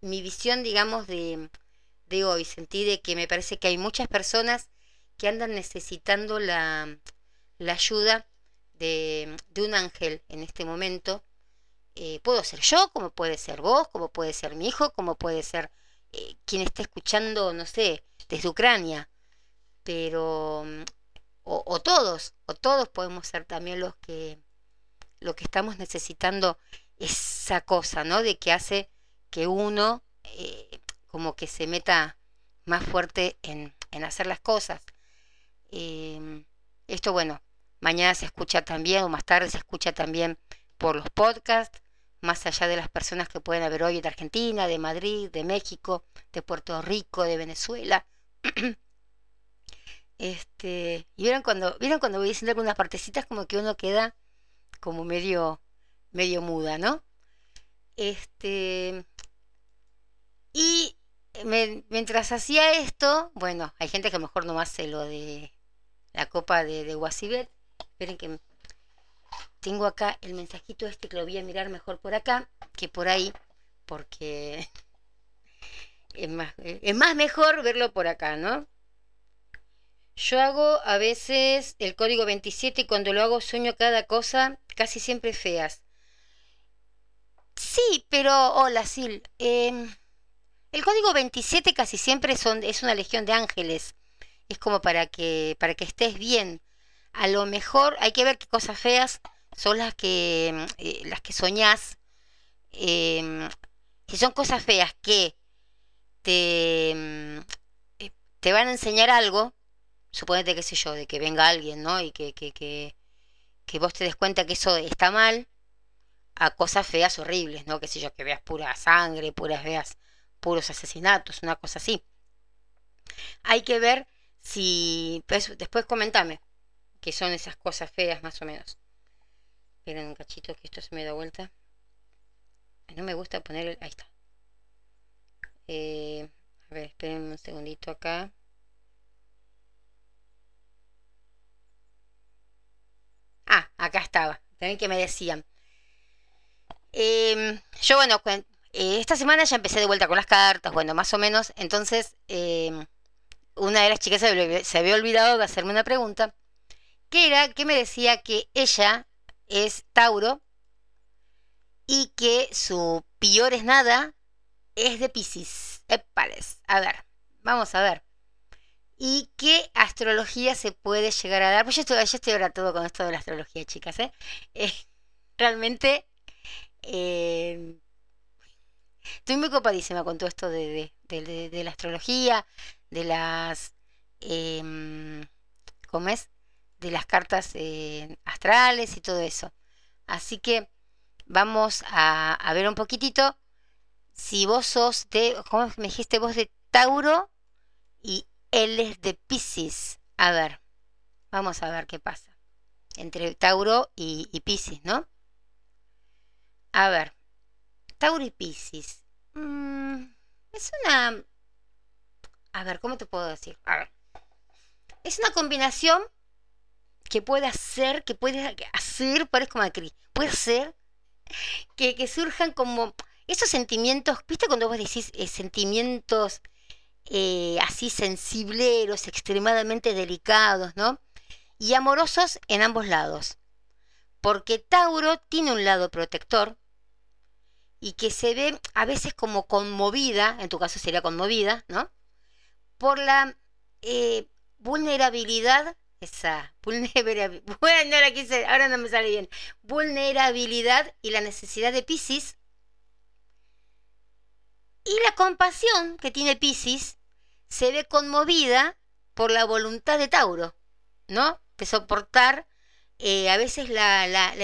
mi, visión, digamos, de, de hoy. Sentí de que me parece que hay muchas personas que andan necesitando la, la ayuda de, un ángel en este momento. Eh, puedo ser yo, como puede ser vos, como puede ser mi hijo, como puede ser eh, quien esté escuchando, no sé, desde Ucrania. Pero, mm, o, todos, o todos podemos ser también los que, lo que estamos necesitando esa cosa, ¿no? De que hace que uno eh, como que se meta más fuerte en, en hacer las cosas. esto, bueno, Mañana se escucha también, o más tarde se escucha también por los podcasts, más allá de las personas que pueden haber hoy de Argentina, de Madrid, de México, de Puerto Rico, de Venezuela. este, y vieron cuando, vieron cuando voy diciendo algunas partecitas como que uno queda como medio, medio muda, ¿no? Este, y mientras hacía esto, bueno, hay gente que a lo mejor no hace lo de la copa de, de Guasibet, Esperen que tengo acá el mensajito este que lo voy a mirar mejor por acá que por ahí, porque es más, es más mejor verlo por acá, ¿no? Yo hago a veces el código 27 y cuando lo hago sueño cada cosa, casi siempre feas. Sí, pero hola, Sil. Em, el código 27 casi siempre son, es una legión de ángeles. Es como para que, para que estés bien a lo mejor hay que ver qué cosas feas son las que, mm, eh, las que soñás. Em, si son cosas feas que te, mm, eh, te van a enseñar algo, suponete, qué sé yo, de que venga alguien, ¿no? Y que, que, que, que vos te des cuenta que eso está mal, a cosas feas horribles, ¿no? Que sé yo, que veas pura sangre, puras veas puros asesinatos, una cosa así. Hay que ver si, pues, después comentame, que son esas cosas feas más o menos. Esperen un cachito que esto se me da vuelta. No me gusta poner el... Ahí está. Eh, a ver, esperen un segundito acá. Ah, acá estaba. También que me decían. Em, yo, bueno, eh, esta semana ya empecé de vuelta con las cartas, bueno, más o menos. Entonces, em, una de las chicas se, se, había olvidado de hacerme una pregunta, que era que me decía que ella es Tauro y que su peor es nada es de Pisces. Epales. A ver, vamos a ver. ¿Y qué astrología se puede llegar a dar? Pues yo estoy, yo ahora todo con esto de la astrología, chicas. ¿eh? eh realmente eh, estoy muy copadísima con todo esto de, de, la astrología, de las... Eh, ¿Cómo es? De las cartas eh, astrales y todo eso. Así que vamos a, ver un poquitito si vos sos de, ¿cómo me dijiste vos de Tauro? Y él es de Pisces. A ver, vamos a ver qué pasa. Entre Tauro y, y Pisces, ¿no? A ver, Tauro y Pisces. Mm, es una... A ver, ¿cómo te puedo decir? A ver. Es una combinación que puede hacer, que puede hacer, parezco Macri, puede hacer que, que surjan como esos sentimientos, ¿viste cuando vos decís eh, sentimientos eh, así sensibleros, extremadamente delicados, ¿no? Y amorosos en ambos lados. Porque Tauro tiene un lado protector y que se ve a veces como conmovida, en tu caso sería conmovida, ¿no? Por la eh, vulnerabilidad, esa vulnerabilidad, bueno, quise, ahora no me sale bien, vulnerabilidad y la necesidad de Pisces y la compasión que tiene Pisces se ve conmovida por la voluntad de Tauro, ¿no? De soportar eh, a veces la,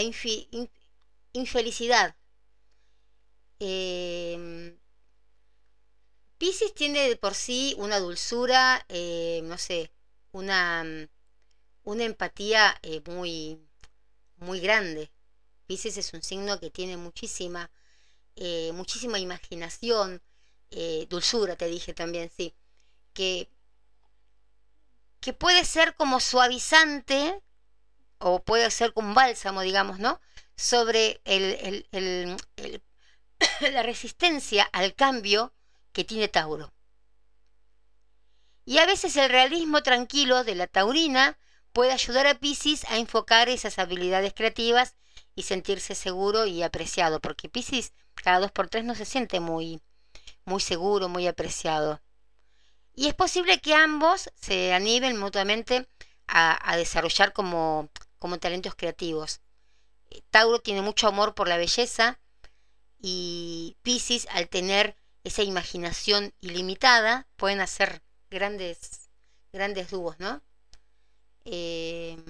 infelicidad. Eh, Pisces tiene de por sí una dulzura, eh, no sé, una, una empatía eh, muy, muy grande. Pisces es un signo que tiene muchísima, muchísima imaginación, eh, dulzura, te dije también, sí, que, que puede ser como suavizante o puede ser como bálsamo, digamos, ¿no? Sobre el, la resistencia al cambio que tiene Tauro. Y a veces el realismo tranquilo de la taurina puede ayudar a Pisces a enfocar esas habilidades creativas y sentirse seguro y apreciado, porque Pisces cada dos por tres no se siente muy, muy seguro, muy apreciado. Y es posible que ambos se animen mutuamente a, desarrollar como, como talentos creativos. Eh, Tauro tiene mucho amor por la belleza y Pisces al tener esa imaginación ilimitada pueden hacer grandes, grandes dúos, ¿no? Em,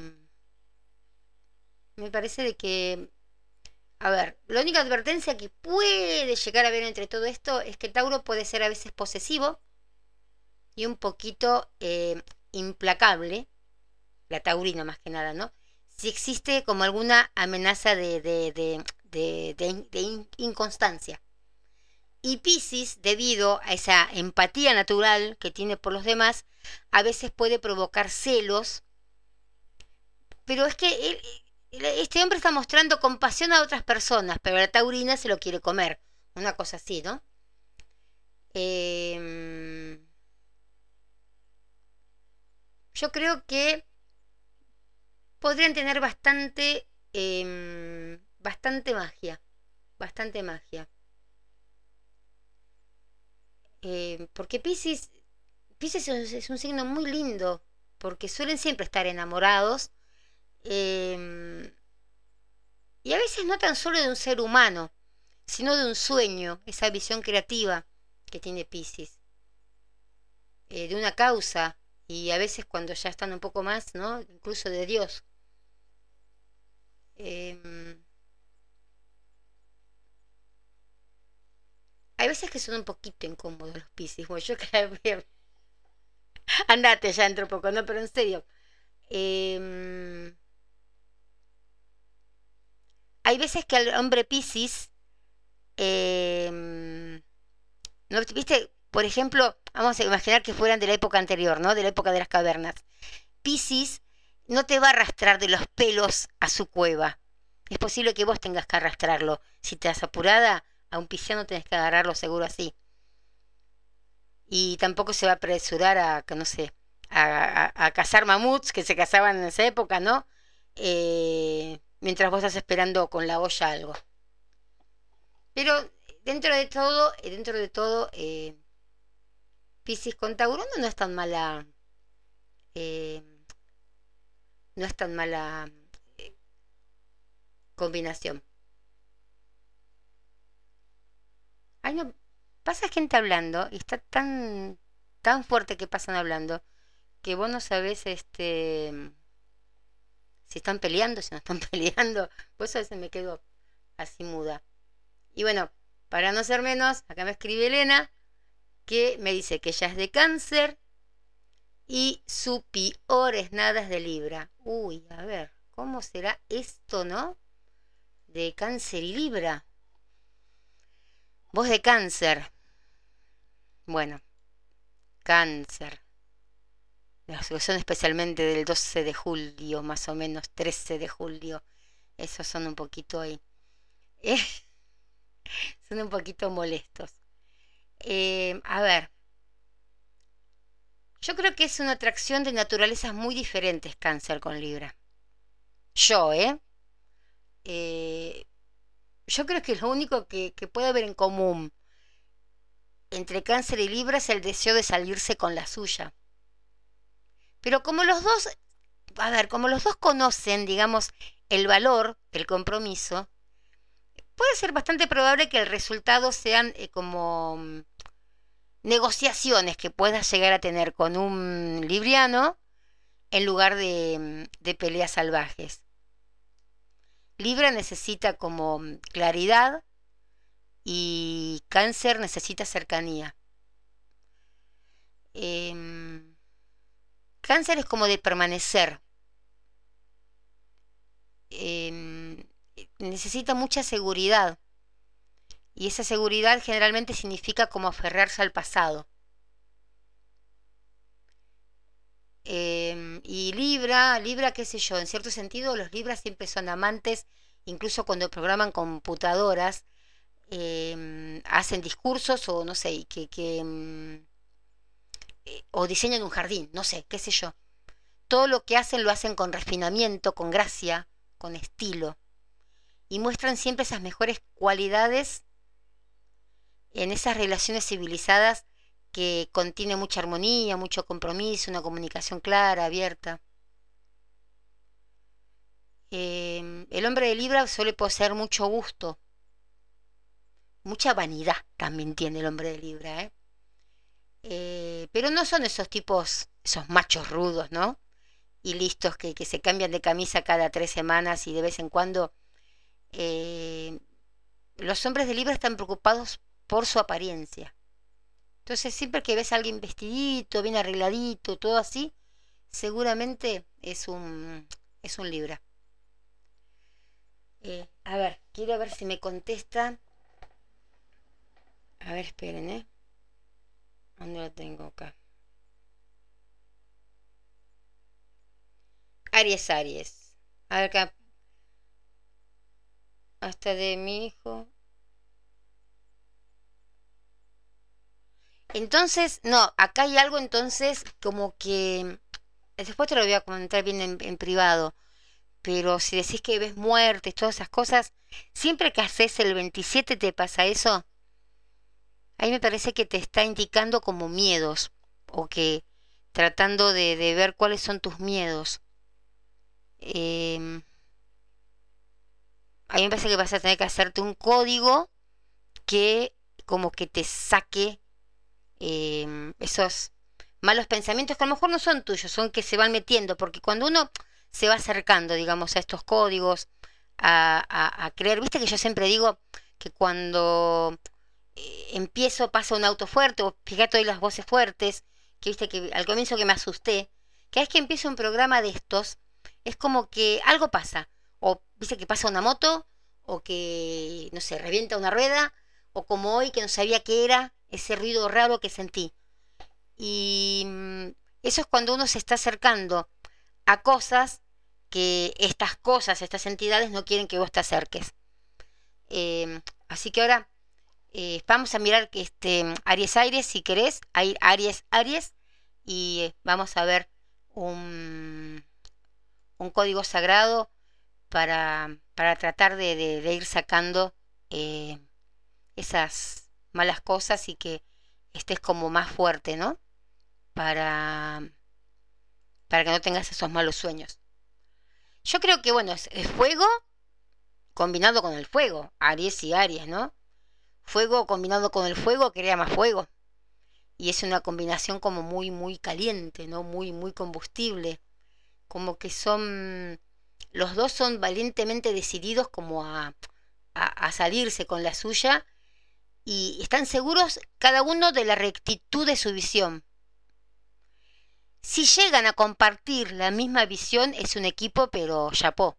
me parece de que a ver, la única advertencia que puede llegar a ver entre todo esto es que Tauro puede ser a veces posesivo y un poquito eh, implacable, la taurina más que nada, ¿no? Si existe como alguna amenaza de, de, de, de inconstancia. Y Pisces, debido a esa empatía natural que tiene por los demás, a veces puede provocar celos, pero es que este hombre está mostrando compasión a otras personas, pero la taurina se lo quiere comer. Una cosa así, ¿no? Em, yo creo que podrían tener bastante, em, bastante magia, bastante magia. Em, porque Pisces, Pisces es un signo muy lindo, porque suelen siempre estar enamorados Em, y a veces no tan solo de un ser humano, sino de un sueño, esa visión creativa que tiene Pisces, eh, de una causa, y a veces cuando ya están un poco más, ¿no? Incluso de Dios. Em, hay parece que son un poquito incómodos los piscis. Bueno, yo vez... Andate ya entro poco, no, pero en serio. Em, hay veces que al hombre piscis... Em, ¿no? ¿Viste? Por ejemplo, vamos a imaginar que fueran de la época anterior, ¿no? De la época de las cavernas. Piscis no te va a arrastrar de los pelos a su cueva. Es posible que vos tengas que arrastrarlo. Si te das apurada, a un pisciano tenés que agarrarlo seguro así. Y tampoco se va a apresurar a, que no sé, a, cazar mamuts que se cazaban en esa época, ¿no? Eh, mientras vos estás esperando con la olla algo. Pero dentro de todo, dentro de todo, eh, Piscis con Tauro no es tan mala. Eh, no es tan mala eh, combinación. Ay, no, pasa gente hablando y está tan, tan fuerte que pasan hablando que vos no sabés este, si están peleando, si no están peleando. Pues a veces me quedo así muda. Y bueno, para no ser menos, acá me escribe Elena que me dice que ella es de cáncer y su peor es nada es de Libra. Uy, a ver, ¿cómo será esto, no? De cáncer y Libra. Vos de cáncer. Bueno, cáncer. Son especialmente del 12 de julio, más o menos 13 de julio. Esos son un poquito ahí. son un poquito molestos. Eh, a ver, yo creo que es una atracción de naturalezas muy diferentes cáncer con Libra. Yo, ¿eh? eh yo creo que lo único que puede haber en común entre cáncer y Libra es el deseo de salirse con la suya. Pero como los dos, a ver, como los dos conocen, digamos, el valor del compromiso, puede ser bastante probable que el resultado sean eh, como mm, negociaciones que puedas llegar a tener con un libriano en lugar de, de peleas salvajes. Libra necesita como claridad y cáncer necesita cercanía. Em, cáncer es como de permanecer. Em, necesita mucha seguridad y esa seguridad generalmente significa como aferrarse al pasado. Em, y Libra, Libra, qué sé yo, en cierto sentido los Libras siempre son amantes, incluso cuando programan computadoras, em, hacen discursos o no sé, que, que eh, o diseñan un jardín, no sé, qué sé yo. Todo lo que hacen lo hacen con refinamiento, con gracia, con estilo. Y muestran siempre esas mejores cualidades en esas relaciones civilizadas que contiene mucha armonía, mucho compromiso, una comunicación clara, abierta. Em, el hombre de Libra suele poseer mucho gusto, mucha vanidad también tiene el hombre de Libra, ¿eh? Eh, pero no son esos tipos, esos machos rudos, ¿no? Y listos que, se cambian de camisa cada tres semanas y de vez en cuando. Eh, los hombres de Libra están preocupados por su apariencia. Entonces, siempre que ves a alguien vestidito, bien arregladito, todo así, seguramente es un, es un Libra. Eh, a ver, quiero ver si me contesta. A ver, esperen, ¿eh? ¿Dónde lo tengo acá? Aries, Aries. A ver acá. Hasta de mi hijo. Entonces, no, acá hay algo entonces como que... Después te lo voy a comentar bien en, privado. Pero si decís que ves muertes, todas esas cosas, siempre que haces el 27 te pasa eso. Ahí me parece que te está indicando como miedos. O que tratando de, ver cuáles son tus miedos. Eh, a mí me parece que vas a tener que hacerte un código que como que te saque Em, esos malos pensamientos que a lo mejor no son tuyos, son que se van metiendo, porque cuando uno se va acercando, digamos, a estos códigos, a, creer, viste que yo siempre digo que cuando eh, empiezo, pasa un auto fuerte, o fíjate hoy las voces fuertes, que viste que al comienzo que me asusté, cada vez que empiezo un programa de estos, es como que algo pasa, o viste que pasa una moto, o que, no sé, revienta una rueda, o como hoy que no sabía qué era ese ruido raro que sentí. Y mm, eso es cuando uno se está acercando a cosas que estas cosas, estas entidades no quieren que vos te acerques. Em, así que ahora eh, vamos a mirar este Aries Aries, si querés, Aries Aries, y eh, vamos a ver un, un código sagrado para, para tratar de, ir sacando eh, esas malas cosas y que estés como más fuerte, ¿no? Para, para que no tengas esos malos sueños. Yo creo que, bueno, es, fuego combinado con el fuego, Aries y Aries, ¿no? Fuego combinado con el fuego crea más fuego. Y es una combinación como muy, muy caliente, ¿no? Muy, muy combustible. Como que son, los dos son valientemente decididos como a, a salirse con la suya y están seguros cada uno de la rectitud de su visión. Si llegan a compartir la misma visión, es un equipo, pero chapó.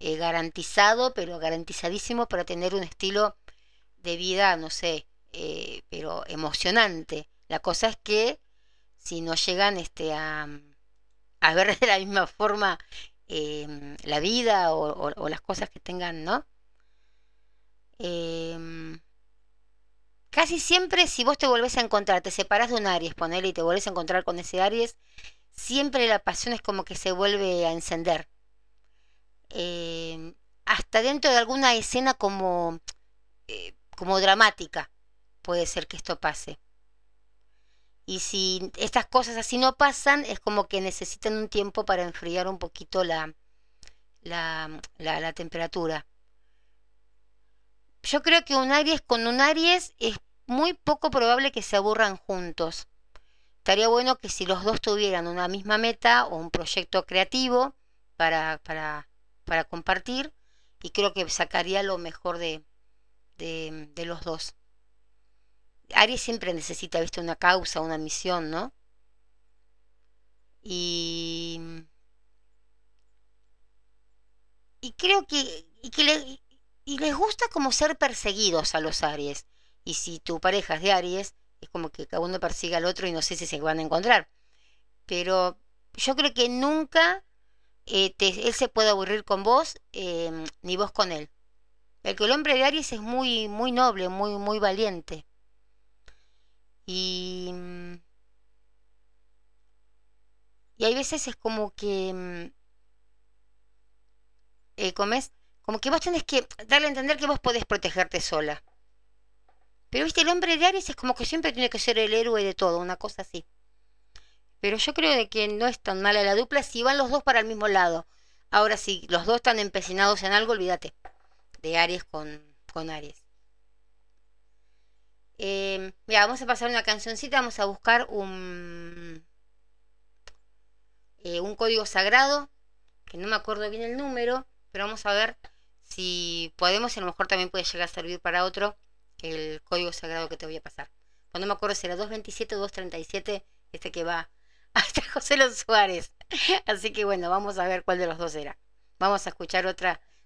Garantizado, pero garantizadísimo para tener un estilo de vida, no sé, eh, pero emocionante. La cosa es que si no llegan este, a, a ver de la misma forma em, la vida o, las cosas que tengan, ¿no? Em, Casi siempre si vos te volvés a encontrar, te separás de un Aries, ponele y te volvés a encontrar con ese Aries, siempre la pasión es como que se vuelve a encender. Eh, hasta dentro de alguna escena como, eh, como dramática puede ser que esto pase. Y si estas cosas así no pasan, es como que necesitan un tiempo para enfriar un poquito la, la, la temperatura. Yo creo que un Aries con un Aries es muy poco probable que se aburran juntos. Estaría bueno que si los dos tuvieran una misma meta o un proyecto creativo para, para, para compartir, y creo que sacaría lo mejor de, de, los dos. Aries siempre necesita, viste, una causa, una misión, ¿no? Y, y creo que, y que le, y les gusta como ser perseguidos a los Aries. Y si tu pareja es de Aries, es como que cada uno persigue al otro y no sé si se van a encontrar. Pero yo creo que nunca eh, él se puede aburrir con vos, em, ni vos con él. El hombre de Aries es muy, muy noble, muy, muy valiente. Y, y hay veces es como que, mm, eh, comes, como que vos tenés que darle a entender que vos podés protegerte sola. Pero viste, el hombre de Aries es como que siempre tiene que ser el héroe de todo, una cosa así. Pero yo creo de que no es tan mala la dupla si van los dos para el mismo lado. Ahora si los dos están empecinados en algo, olvídate. De Aries con, con Aries. Eh, mira, vamos a pasar una cancioncita, vamos a buscar un, eh, un código sagrado, que no me acuerdo bien el número, pero vamos a ver si podemos, a lo mejor también puede llegar a servir para otro el código sagrado que te voy a pasar. Cuando me acuerdo si era 227 o 237, este que va hasta José Los Suárez. Así que bueno, vamos a ver cuál de los dos era. Vamos a escuchar otra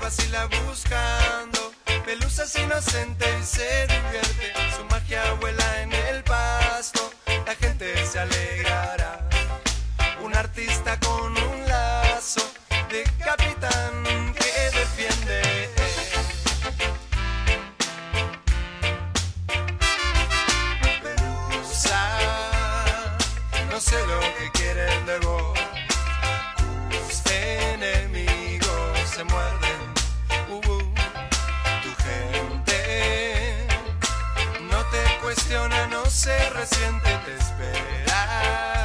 vacila buscando pelusas inocente y se divierte. Su magia vuela en el pasto, la gente se alegrará. Un artista con un lazo de capitán que defiende. Pelusa, no sé lo que quieren de vos. Enemigos se muerden. cuestiona, no se resiente, te espera.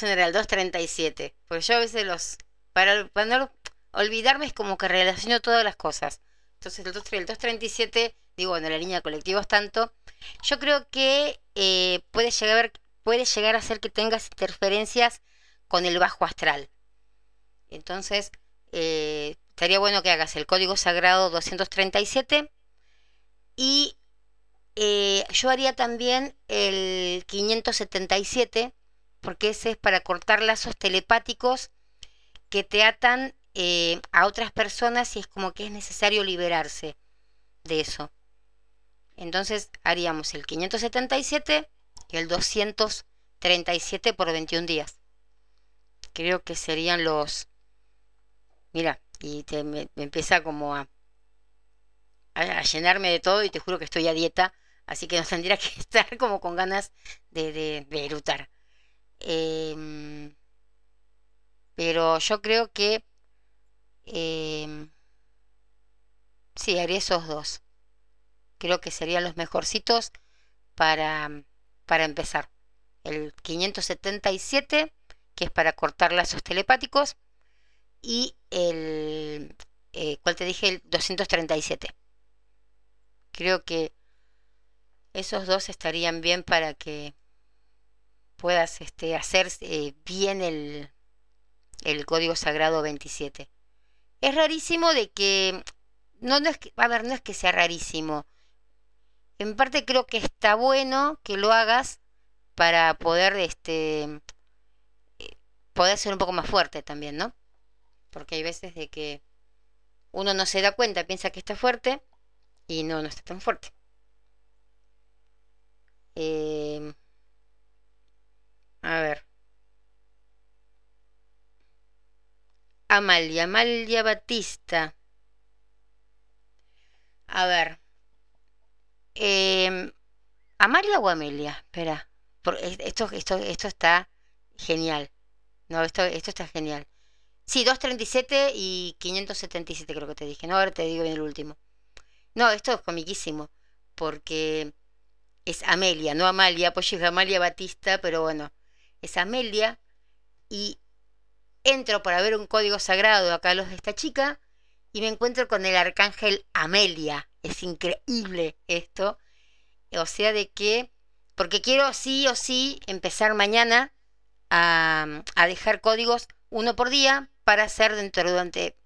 Razón, era el 237. Porque yo a veces los. Para, para olvidarme es como que relaciono todas las cosas. Entonces el, 2, el 237, digo, bueno, la línea de colectivos tanto. Yo creo que eh, puede, llegar, puede llegar a ser que tengas interferencias con el bajo astral. Entonces, eh, estaría bueno que hagas el código sagrado 237 y eh, yo haría también el 577 porque ese es para cortar lazos telepáticos que te atan eh, a otras personas y es como que es necesario liberarse de eso. Entonces haríamos el 577 y el 237 por 21 días. Creo que serían los... Mira, y te, me, empieza como a, a, llenarme de todo y te juro que estoy a dieta, así que no tendría que estar como con ganas de, de, de erutar. Em, pero yo creo que em, sí, haría esos dos. Creo que serían los mejorcitos para, para empezar. El 577, que es para cortar lazos telepáticos, y el, eh, ¿cuál te dije? El 237. Creo que esos dos estarían bien para que puedas este, hacer eh, bien el, el código sagrado 27. Es rarísimo de que, no, no es que, a ver, no es que sea rarísimo. En parte creo que está bueno que lo hagas para poder, este, eh, poder ser un poco más fuerte también, ¿no? Porque hay veces de que uno no se da cuenta, piensa que está fuerte y no, no está tan fuerte. Eh, a ver. Amalia, Amalia Batista. A ver. Eh, ¿Amalia o Amelia? Espera. Esto, esto, esto está genial. No, esto, esto está genial. Sí, 237 y 577 creo que te dije. No, ahora te digo en el último. No, esto es comiquísimo. Porque es Amelia, no Amalia, pues es Amalia Batista, pero bueno, es Amelia. Y entro para ver un código sagrado acá los de esta chica y me encuentro con el arcángel Amelia. Es increíble esto. O sea, de que, porque quiero sí o sí empezar mañana a, a dejar códigos uno por día para hacer dentro durante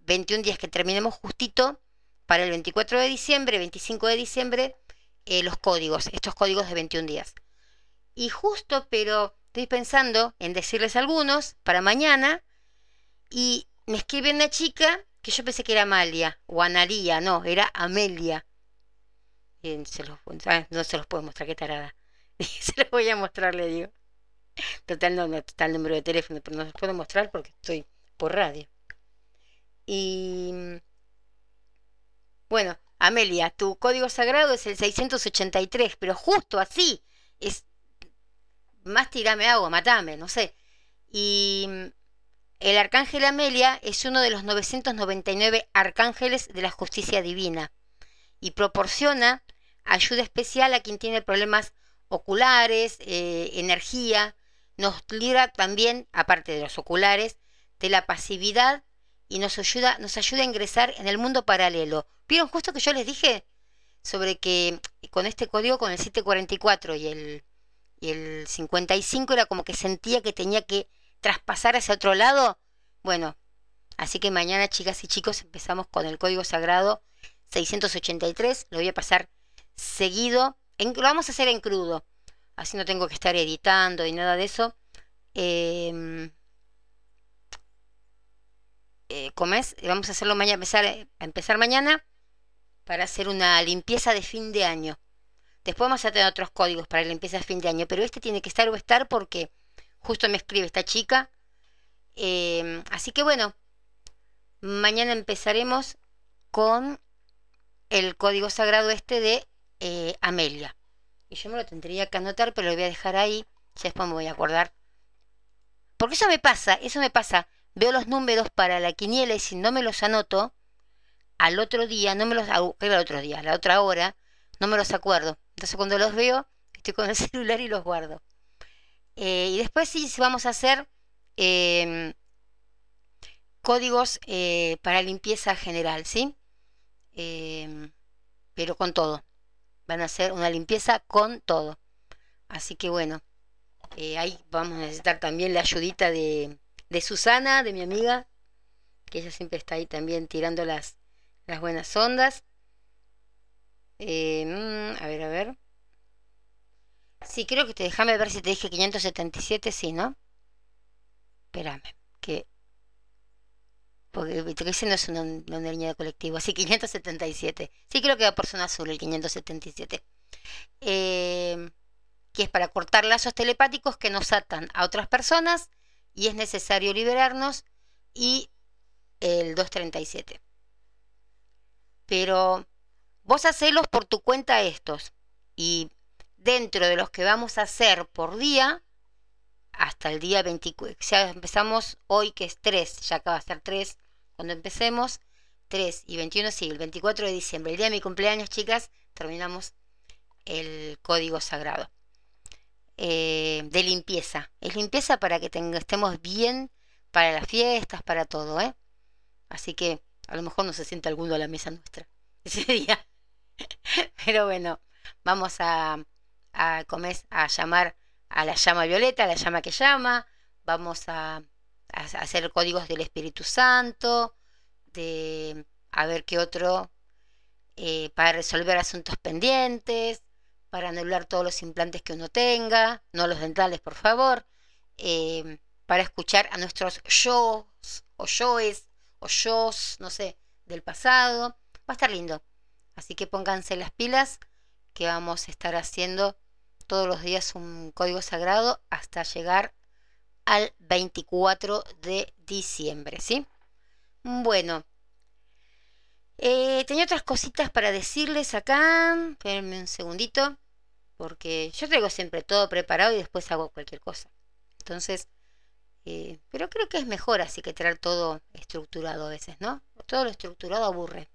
21 días que terminemos justito para el 24 de diciembre, 25 de diciembre, eh, los códigos, estos códigos de 21 días. Y justo, pero estoy pensando en decirles algunos para mañana y me escribe una chica que yo pensé que era Amalia o Analía, no, era Amelia. Ah, no se los puedo mostrar, qué tarada. se los voy a mostrar, le digo. Total, no, no el número de teléfono, pero no se los puedo mostrar porque estoy por radio. Y bueno, Amelia, tu código sagrado es el 683, pero justo así, es más tirame agua, matame, no sé. Y el arcángel Amelia es uno de los 999 arcángeles de la justicia divina y proporciona ayuda especial a quien tiene problemas oculares, eh, energía, nos libra también, aparte de los oculares, de la pasividad y nos ayuda, nos ayuda a ingresar en el mundo paralelo. ¿Vieron justo que yo les dije sobre que con este código, con el 744 y el, y el 55, era como que sentía que tenía que traspasar hacia otro lado? Bueno, así que mañana, chicas y chicos, empezamos con el código sagrado 683. Lo voy a pasar seguido. Lo vamos a hacer en crudo. Así no tengo que estar editando y nada de eso. Eh, eh, Vamos a hacerlo mañana, empezar, a empezar mañana para hacer una limpieza de fin de año. Después vamos a tener otros códigos para limpieza de fin de año, pero este tiene que estar o estar porque justo me escribe esta chica. Em, así que bueno, mañana empezaremos con el código sagrado este de eh, Amelia. Y yo me lo tendría que anotar, pero lo voy a dejar ahí. Ya después me voy a acordar. Porque eso me pasa, eso me pasa veo los números para la quiniela y si no me los anoto, al otro día, no me los el otro día, a la otra hora, no me los acuerdo. Entonces cuando los veo, estoy con el celular y los guardo. Eh, y después sí, vamos a hacer em, códigos eh, para limpieza general, ¿sí? Em, pero con todo. Van a hacer una limpieza con todo. Así que bueno, eh, ahí vamos a necesitar también la ayudita de, de Susana, de mi amiga, que ella siempre está ahí también tirando las, las buenas ondas. Eh, mm, a ver, a ver. Sí, creo que te déjame ver si te dije 577, sí, ¿no? Espérame, que. Porque ese no es una, una línea de colectivo, así 577. Sí, creo que va por zona azul el 577. Eh, que es para cortar lazos telepáticos que nos atan a otras personas y es necesario liberarnos y el 237. Pero vos hacelos por tu cuenta estos y dentro de los que vamos a hacer por día, hasta el día 24, ya empezamos hoy que es 3, ya acaba de ser 3, cuando empecemos 3 y 21, sí, el 24 de diciembre, el día de mi cumpleaños, chicas, terminamos el código sagrado. Eh, de limpieza. Es limpieza para que estemos bien para las fiestas, para todo, ¿eh? Así que a lo mejor no se siente alguno a la mesa nuestra ese día. Pero bueno, vamos a, a, a llamar a la llama violeta, a la llama que llama. Vamos a, a hacer códigos del Espíritu Santo, de a ver qué otro, eh, para resolver asuntos pendientes, para anular todos los implantes que uno tenga, no los dentales, por favor, eh, para escuchar a nuestros yo o yoes o yos, no sé, del pasado. Va a estar lindo. Así que pónganse las pilas que vamos a estar haciendo todos los días un código sagrado hasta llegar al 24 de diciembre, ¿sí? Bueno, eh, tenía otras cositas para decirles acá. Espérenme un segundito porque yo traigo siempre todo preparado y después hago cualquier cosa. Entonces, eh, pero creo que es mejor así que traer todo estructurado a veces, ¿no? Todo lo estructurado aburre.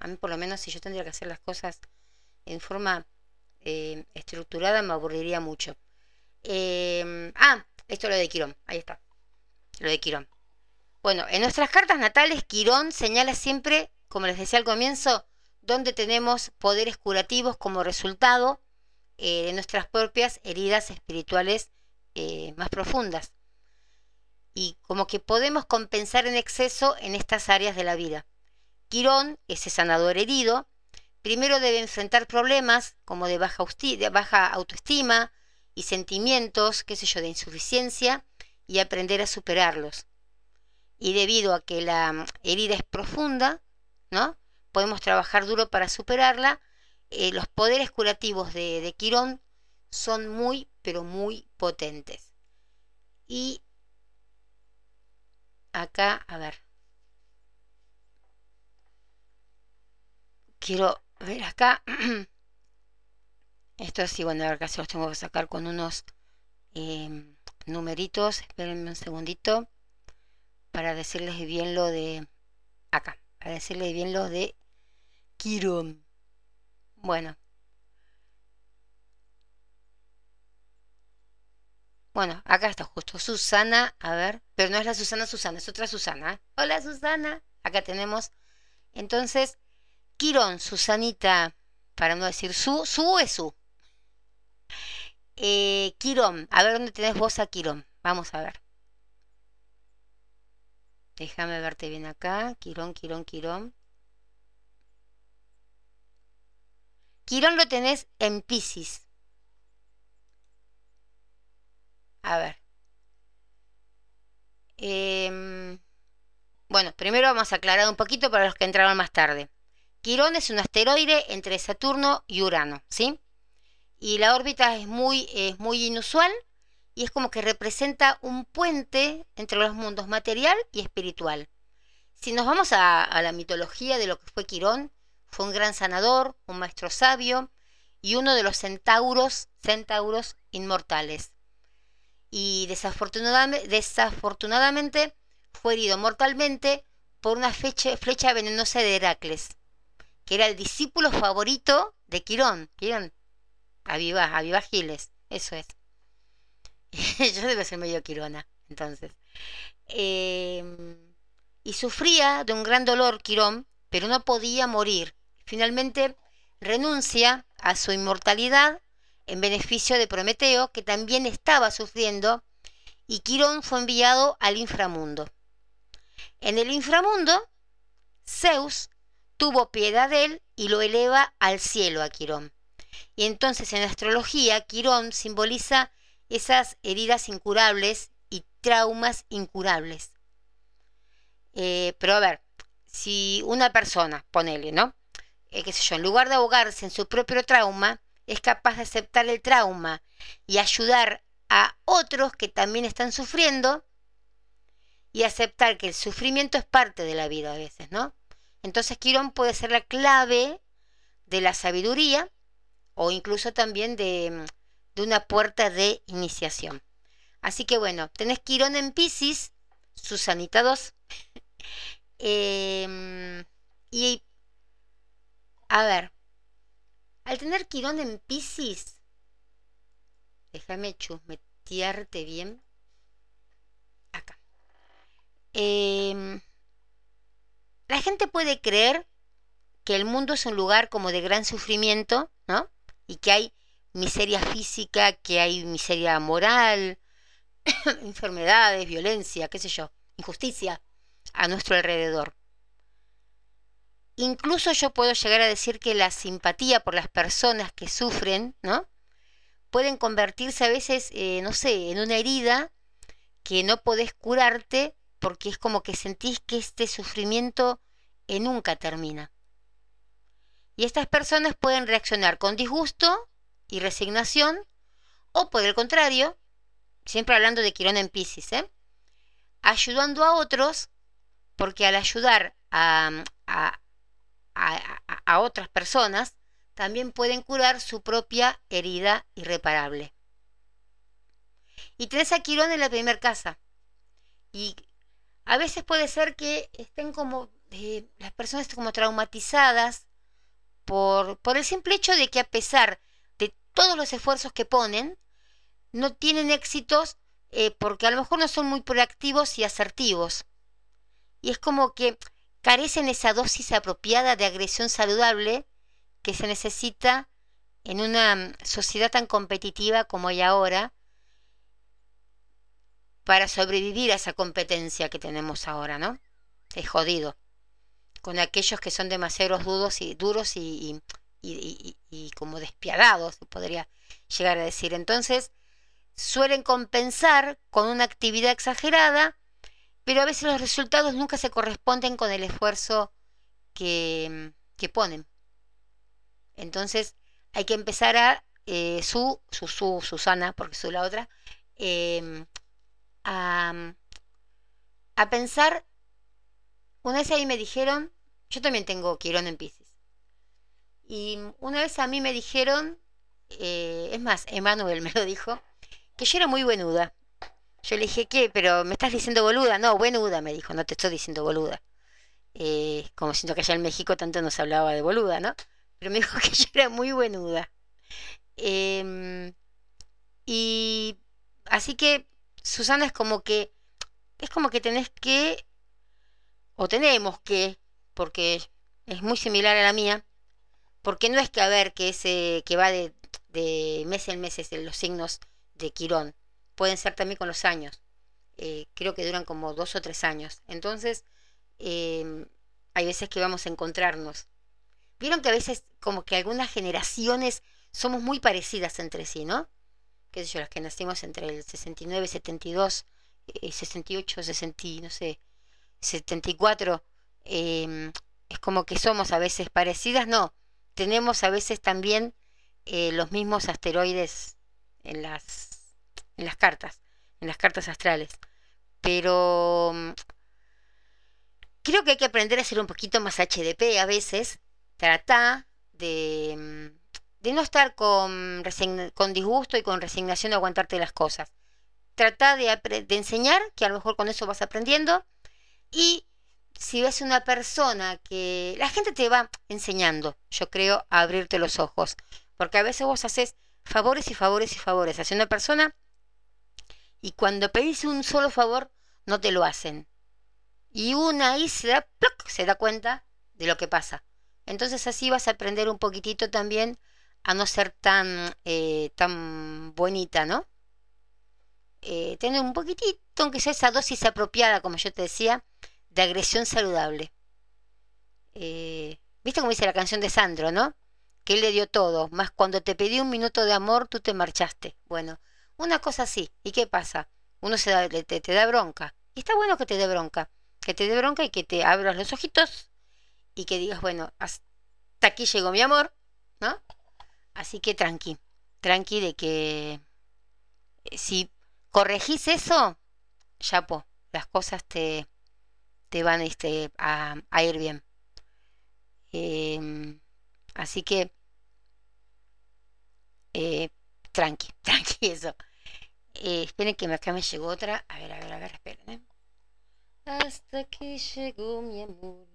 A mí por lo menos si yo tendría que hacer las cosas en forma eh, estructurada me aburriría mucho. Em, ah, esto es lo de Quirón, ahí está. Lo de Quirón. Bueno, en nuestras cartas natales, Quirón señala siempre, como les decía al comienzo, donde tenemos poderes curativos como resultado eh, de nuestras propias heridas espirituales eh, más profundas. Y como que podemos compensar en exceso en estas áreas de la vida. Quirón, ese sanador herido, primero debe enfrentar problemas como de baja, de autoestima y sentimientos, qué sé yo, de insuficiencia y aprender a superarlos. Y debido a que la mm, herida es profunda, ¿no? Podemos trabajar duro para superarla eh, los poderes curativos de, Quirón son muy, pero muy potentes. Y acá, a ver, quiero ver acá. Esto sí, bueno, acá se los tengo que sacar con unos em, numeritos. Espérenme un segundito para decirles bien lo de acá, para decirles bien lo de Quirón. Bueno. Bueno, acá está justo Susana, a ver, pero no es la Susana Susana, es otra Susana. Hola Susana, acá tenemos. Entonces, Quirón, Susanita, para no decir su, su es su. Eh, Quirón, a ver dónde tenés vos a Quirón. Vamos a ver. Déjame verte bien acá. Quirón, Quirón, Quirón. Quirón lo tenés en Pisces. A ver. Em, bueno, primero vamos a aclarar un poquito para los que entraron más tarde. Quirón es un asteroide entre Saturno y Urano, ¿sí? Y la órbita es muy, es muy inusual y es como que representa un puente entre los mundos material y espiritual. Si nos vamos a, la mitología de lo que fue Quirón, fue un gran sanador, un maestro sabio y uno de los centauros, centauros inmortales. Y desafortunadamente, fue herido mortalmente por una flecha venenosa de Heracles, que era el discípulo favorito de Quirón. Quirón, aviva, aviva Giles, eso es. Yo debo ser medio Quirona, entonces. Eh, y sufría de un gran dolor Quirón, pero no podía morir Finalmente renuncia a su inmortalidad en beneficio de Prometeo, que también estaba sufriendo, y Quirón fue enviado al inframundo. En el inframundo, Zeus tuvo piedad de él y lo eleva al cielo a Quirón. Y entonces en astrología, Quirón simboliza esas heridas incurables y traumas incurables. Eh, pero a ver, si una persona, ponele, ¿no? Eh, qué sé yo, en lugar de ahogarse en su propio trauma, es capaz de aceptar el trauma y ayudar a otros que también están sufriendo y aceptar que el sufrimiento es parte de la vida a veces, ¿no? Entonces Quirón puede ser la clave de la sabiduría o incluso también de, una puerta de iniciación. Así que bueno, tenés Quirón en Pisces, Susanita 2, em, y a ver, al tener Quirón en Pisces, déjame chusmetearte bien. Acá. Em, la gente puede creer que el mundo es un lugar como de gran sufrimiento, ¿no? Y que hay miseria física, que hay miseria moral, enfermedades, violencia, qué sé yo, injusticia a nuestro alrededor. Incluso yo puedo llegar a decir que la simpatía por las personas que sufren, ¿no? Pueden convertirse a veces, eh, no sé, en una herida que no podés curarte porque es como que sentís que este sufrimiento eh, nunca termina. Y estas personas pueden reaccionar con disgusto y resignación, o por el contrario, siempre hablando de Quirón en Pisces, ¿eh? ayudando a otros, porque al ayudar a, a, otras personas, también pueden curar su propia herida irreparable. Y tenés a Quirón en la primera casa. Y a veces puede ser que estén como eh, las personas como traumatizadas por, por el simple hecho de que a pesar de todos los esfuerzos que ponen, no tienen éxitos eh, porque a lo mejor no son muy proactivos y asertivos. Y es como que carecen esa dosis apropiada de agresión saludable que se necesita en una mm, sociedad tan competitiva como hay ahora para sobrevivir a esa competencia que tenemos ahora, ¿no? Es jodido. Con aquellos que son demasiado duros y, duros y, y como despiadados, podría llegar a decir. Entonces, suelen compensar con una actividad exagerada pero a veces los resultados nunca se corresponden con el esfuerzo que, que ponen. Entonces hay que empezar a eh, su, su, su, Susana, porque soy la otra, em, a, a, pensar, una vez ahí me dijeron, yo también tengo Quirón en Pisces, Y una vez a mí me dijeron, eh, es más, Emanuel me lo dijo, que yo era muy buenuda. Yo le dije, ¿qué? ¿Pero me estás diciendo boluda? No, buenuda, me dijo, no te estoy diciendo boluda. Eh, como siento que allá en México tanto nos hablaba de boluda, ¿no? Pero me dijo que yo era muy buenuda. Em, y así que Susana es como que, es como que tenés que, o tenemos que, porque es muy similar a la mía, porque no es que a ver que ese que va de, de mes en mes los signos de Quirón, pueden ser también con los años. Eh, creo que duran como dos o tres años. Entonces, em, hay veces que vamos a encontrarnos. Vieron que a veces como que algunas generaciones somos muy parecidas entre sí, ¿no? Qué sé yo, las que nacimos entre el 69, 72, 68, 60, no sé, 74, eh, es como que somos a veces parecidas, no, tenemos a veces también eh, los mismos asteroides en las, en las cartas, en las cartas astrales. Pero mm, creo que hay que aprender a ser un poquito más HDP a veces, trata de mm, de no estar con, con disgusto y con resignación de aguantarte las cosas. Trata de, enseñar, que a lo mejor con eso vas aprendiendo, y si ves una persona que la gente te va enseñando, yo creo, a abrirte los ojos, porque a veces vos haces favores y favores y favores hacia una persona y cuando pedís un solo favor no te lo hacen. Y una ahí se da, se da cuenta de lo que pasa. Entonces así vas a aprender un poquitito también a no ser tan, eh, tan bonita, ¿no? Eh, tener un poquitito, aunque sea esa dosis apropiada, como yo te decía, de agresión saludable. Eh, ¿Viste cómo dice la canción de Sandro, no? Que él le dio todo, más cuando te pedí un minuto de amor, tú te marchaste. Bueno, una cosa así. ¿Y qué pasa? Uno se da, te, te da bronca. Y está bueno que te dé bronca. Que te dé bronca y que te abras los ojitos y que digas, bueno, hasta aquí llegó mi amor, ¿no? Así que tranqui, tranqui de que eh, si corregís eso, ya po, las cosas te, te van este, a, ir bien. Em, así que eh, tranqui, tranqui eso. Eh, esperen que acá me llegó otra. A ver, a ver, a ver, esperen. Hasta que llegó mi amor.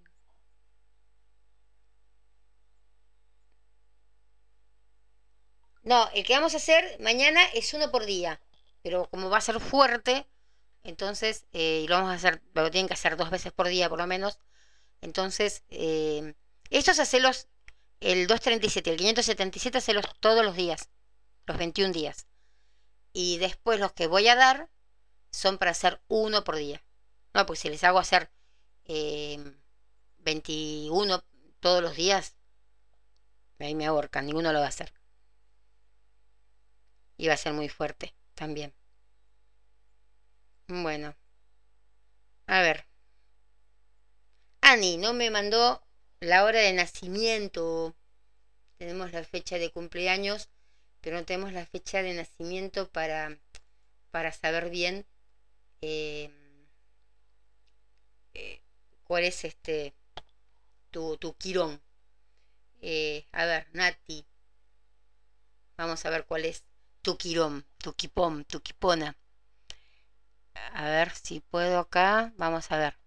No, el que vamos a hacer mañana es uno por día. Pero como va a ser fuerte, entonces, eh, y lo vamos a hacer, lo tienen que hacer dos veces por día por lo menos. Entonces, eh, estos hacelos, el 237 el 577 hacelos todos los días, los 21 días. Y después los que voy a dar son para hacer uno por día. No, pues si les hago hacer eh, 21 todos los días, ahí me ahorcan, ninguno lo va a hacer y va a ser muy fuerte también. Bueno, a ver. Ani no me mandó la hora de nacimiento. Tenemos la fecha de cumpleaños, pero no tenemos la fecha de nacimiento para, para saber bien em, eh, cuál es este tu, tu quirón. Eh, a ver, Nati. Vamos a ver cuál es tu quirón, tu quipón, tu quipona. A ver si puedo acá. Vamos a ver.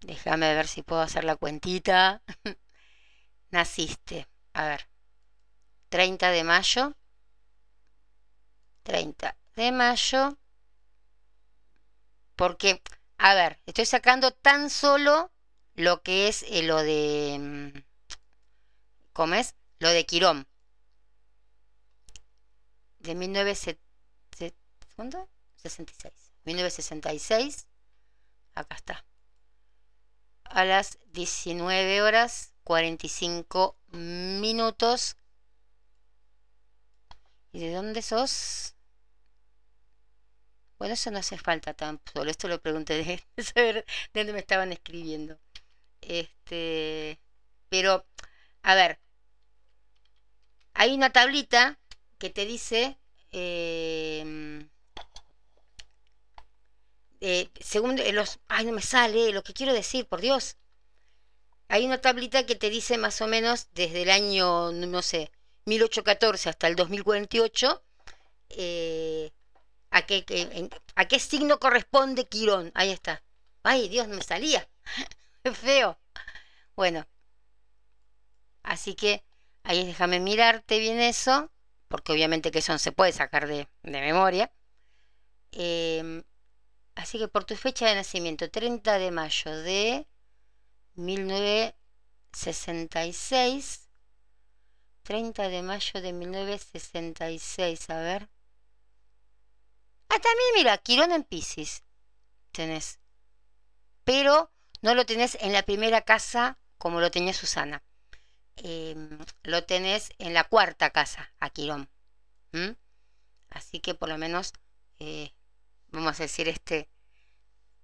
Déjame ver si puedo hacer la cuentita. Naciste. A ver. 30 de mayo. 30 de mayo. Porque, a ver, estoy sacando tan solo lo que es eh, lo de... Mm, ¿Cómo es? Lo de Quirón de 1966. 1966. Acá está. A las 19 horas 45 minutos. ¿Y de dónde sos? Bueno, eso no hace falta tan solo. Esto lo pregunté de, saber de dónde me estaban escribiendo. Este, pero, a ver, hay una tablita que te dice, em, eh, según los, ay, no me sale lo que quiero decir, por Dios. hay una tablita que te dice más o menos desde el año, no sé, 1814 hasta el 2048, eh, a, qué, a qué signo corresponde Quirón. Ahí está. Ay, Dios, me salía. Feo. Bueno. Así que ahí déjame mirarte bien eso, porque obviamente que eso no se puede sacar de, memoria. Em, así que por tu fecha de nacimiento, 30 de mayo de 1966. 30 de mayo de 1966, a ver. Ah, también mira, Quirón en Pisces tenés. Pero no lo tenés en la primera casa como lo tenía Susana. Em, lo tenés en la cuarta casa, a Quirón. Así que por lo menos, eh, vamos a decir este,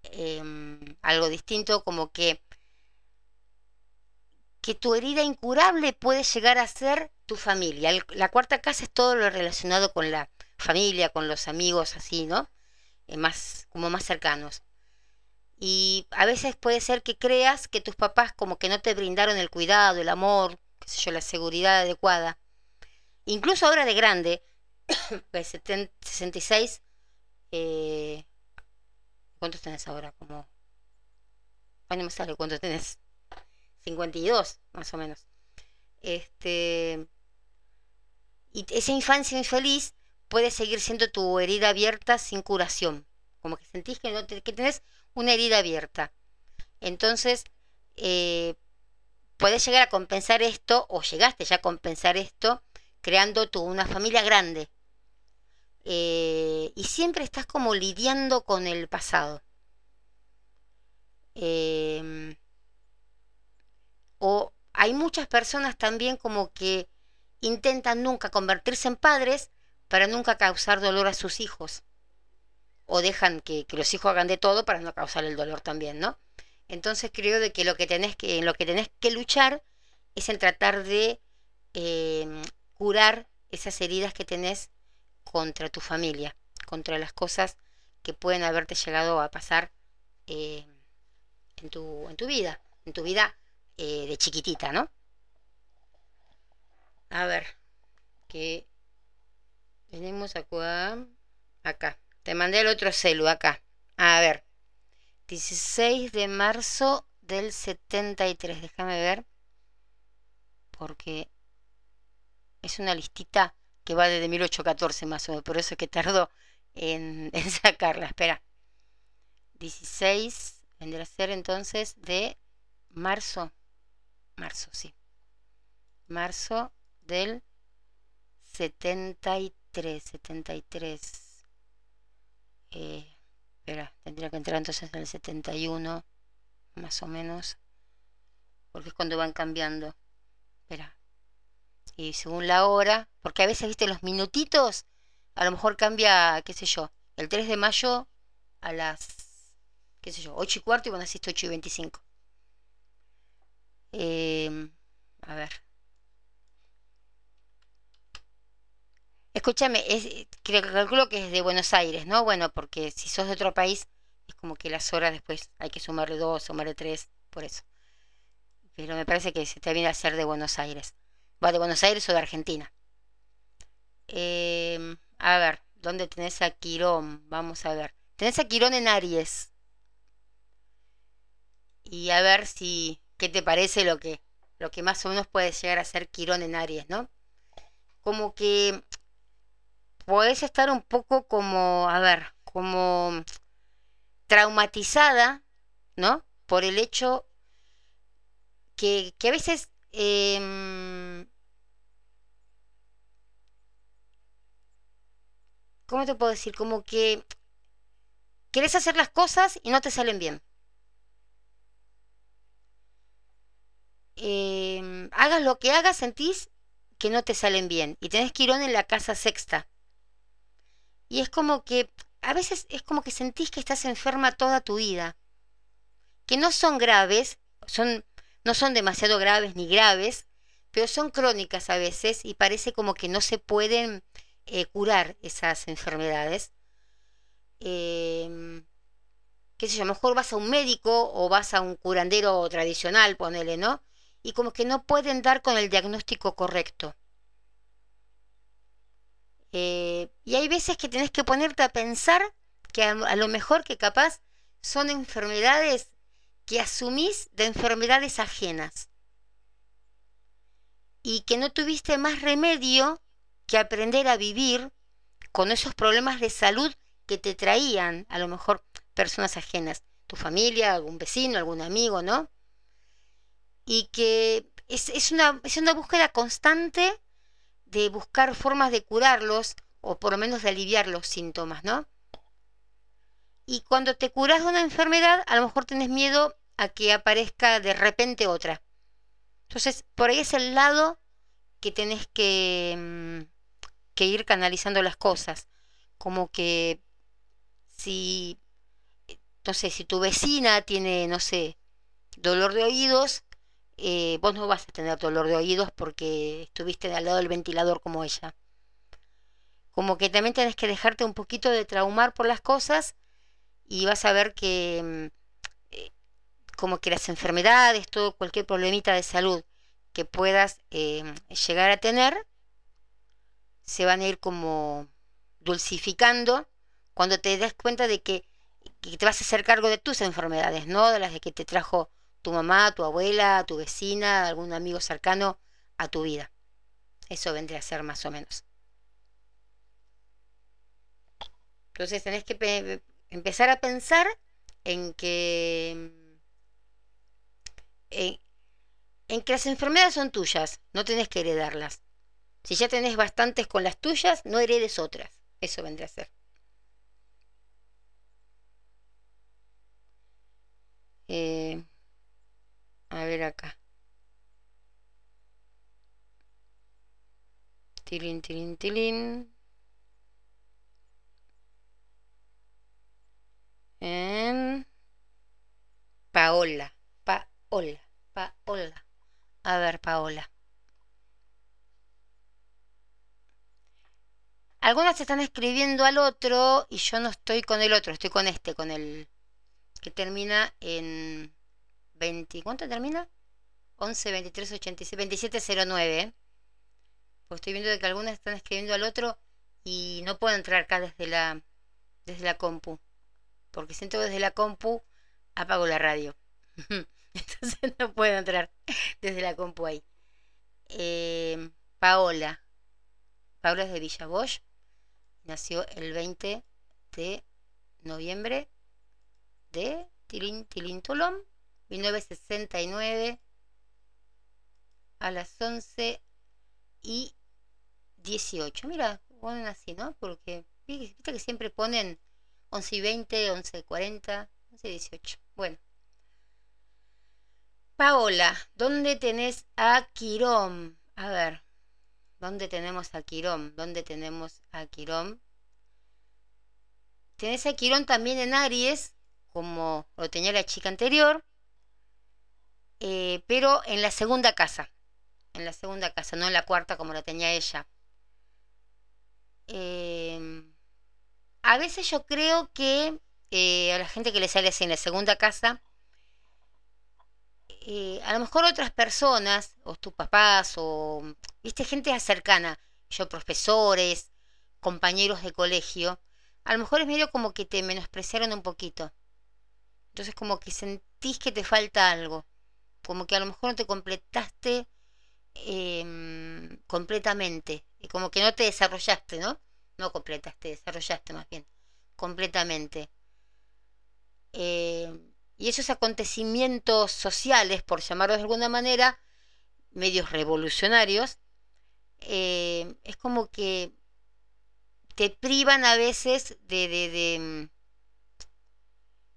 em, algo distinto, como que que tu herida incurable puede llegar a ser tu familia. la cuarta casa es todo lo relacionado con la familia, con los amigos, así, ¿no? Eh, más, como más cercanos. Y a veces puede ser que creas que tus papás como que no te brindaron el cuidado, el amor, yo, la seguridad adecuada. Incluso ahora de grande, pues 66, eh, ¿cuántos tenés ahora? Como... Ay, me sale cuántos tenés. 52, más o menos. Este, y esa infancia infeliz puede seguir siendo tu herida abierta sin curación. Como que sentís que, no que tenés una herida abierta. Entonces, eh, puedes llegar a compensar esto, o llegaste ya a compensar esto, creando tú una familia grande. Eh, y siempre estás como lidiando con el pasado. Eh, o hay muchas personas también como que intentan nunca convertirse en padres para nunca causar dolor a sus hijos. O dejan que, los hijos hagan de todo para no causar el dolor también, ¿no? Entonces creo de que lo que tenés que, en lo que tenés que luchar es en tratar de em, curar esas heridas que tenés contra tu familia, contra las cosas que pueden haberte llegado a pasar em, en, tu, en tu vida, en tu vida eh, de chiquitita, ¿no? A ver, que tenemos acá, acá. Te mandé el otro celu acá. A ver, 16 de marzo del 73. Déjame ver. Porque es una listita que va desde 1814 más o menos. Por eso es que tardó en, en sacarla. Espera. 16 vendrá a ser entonces de marzo marzo, sí. Marzo del 73, 73. Eh, espera, tendría que entrar entonces en el 71, más o menos. Porque es cuando van cambiando. Espera. Y según la hora, porque a veces, viste, los minutitos, a lo mejor cambia, qué sé yo, el 3 de mayo a las, qué sé yo, 8 y cuarto y vos naciste 8 y 25. Em, a ver. Escúchame, es, creo, calculo que es de Buenos Aires, ¿no? Bueno, porque si sos de otro país, es como que las horas después hay que sumarle dos, sumarle tres, por eso. Pero me parece que se te viene a ser de Buenos Aires. Va de Buenos Aires o de Argentina. Em, a ver, ¿dónde tenés a Quirón? Vamos a ver. Tenés a Quirón en Aries. Y a ver si ¿Qué te parece lo que, lo que más o menos puede llegar a ser Quirón en Aries, ¿no? Como que podés estar un poco como, a ver, como traumatizada, ¿no? Por el hecho que, que a veces... Em, ¿Cómo te puedo decir? Como que querés hacer las cosas y no te salen bien. Em, hagas lo que hagas, sentís que no te salen bien. Y tenés Quirón en la casa sexta. Y es como que, a veces es como que sentís que estás enferma toda tu vida. Que no son graves, son, no son demasiado graves ni graves, pero son crónicas a veces y parece como que no se pueden eh, curar esas enfermedades. Em, qué sé a lo mejor vas a un médico o vas a un curandero tradicional, ponele, ¿no? Y como que no pueden dar con el diagnóstico correcto. Eh, y hay veces que tenés que ponerte a pensar que a, a lo mejor que capaz son enfermedades que asumís de enfermedades ajenas y que no tuviste más remedio que aprender a vivir con esos problemas de salud que te traían a lo mejor personas ajenas, tu familia, algún vecino, algún amigo, ¿no? Y que es, es, una, es una búsqueda constante de buscar formas de curarlos o por lo menos de aliviar los síntomas, ¿no? Y cuando te curas de una enfermedad, a lo mejor tienes miedo a que aparezca de repente otra. Entonces, por ahí es el lado que tenés que, mm, que ir canalizando las cosas. Como que si, no sé, si tu vecina tiene, no sé, dolor de oídos, eh, vos no vas a tener dolor de oídos porque estuviste al lado del ventilador como ella. Como que también tenés que dejarte un poquito de traumar por las cosas y vas a ver que mm, eh, como que las enfermedades, todo cualquier problemita de salud que puedas eh, llegar a tener, se van a ir como dulcificando cuando te das cuenta de que, que, te vas a hacer cargo de tus enfermedades, no de las de que te trajo tu mamá, tu abuela, tu vecina, algún amigo cercano a tu vida. Eso vendría a ser más o menos. Entonces tenés que empezar a pensar en que en, que las enfermedades son tuyas, no tenés que heredarlas. Si ya tenés bastantes con las tuyas, no heredes otras. Eso vendría a ser. Eh, a ver acá. Tilín, tilín, tilín. Paola, Paola, Paola. A ver, Paola. Algunas están escribiendo al otro y yo no estoy con el otro, estoy con este, con el que termina en 20. ¿Cuánto termina? 11, 23, 86, 27, 09. Pues estoy viendo que algunas están escribiendo al otro y no puedo entrar acá desde la, desde la compu. Porque siento que desde la compu apago la radio. Entonces no puedo entrar desde la compu ahí. Eh, Paola. Paola es de Villa. Nació el 20 de noviembre de Tilín Tilín Tolón, 1969 a las 11 y 18. Mira, ponen así, ¿no? Porque viste que siempre ponen 11 y 20, 11 y 40, 11 y 18. Bueno. Paola, ¿dónde tenés a Quirón? A ver, ¿dónde tenemos a Quirón? ¿Dónde tenemos a Quirón? Tenés a Quirón también en Aries, como lo tenía la chica anterior, eh, pero en la segunda casa, en la segunda casa, no en la cuarta como la tenía ella. Eh, a veces yo creo que eh, a la gente que le sale así en la segunda casa, a lo mejor otras personas, o tus papás, o, viste, gente cercana, yo profesores, compañeros de colegio, a lo mejor es medio como que te menospreciaron un poquito. Entonces como que sentís que te falta algo, como que a lo mejor no te completaste eh, completamente, como que no te desarrollaste, ¿no? No completaste, desarrollaste más bien, completamente. Eh, y esos acontecimientos sociales, por llamarlos de alguna manera, medios revolucionarios, eh, es como que te privan a veces de, de, de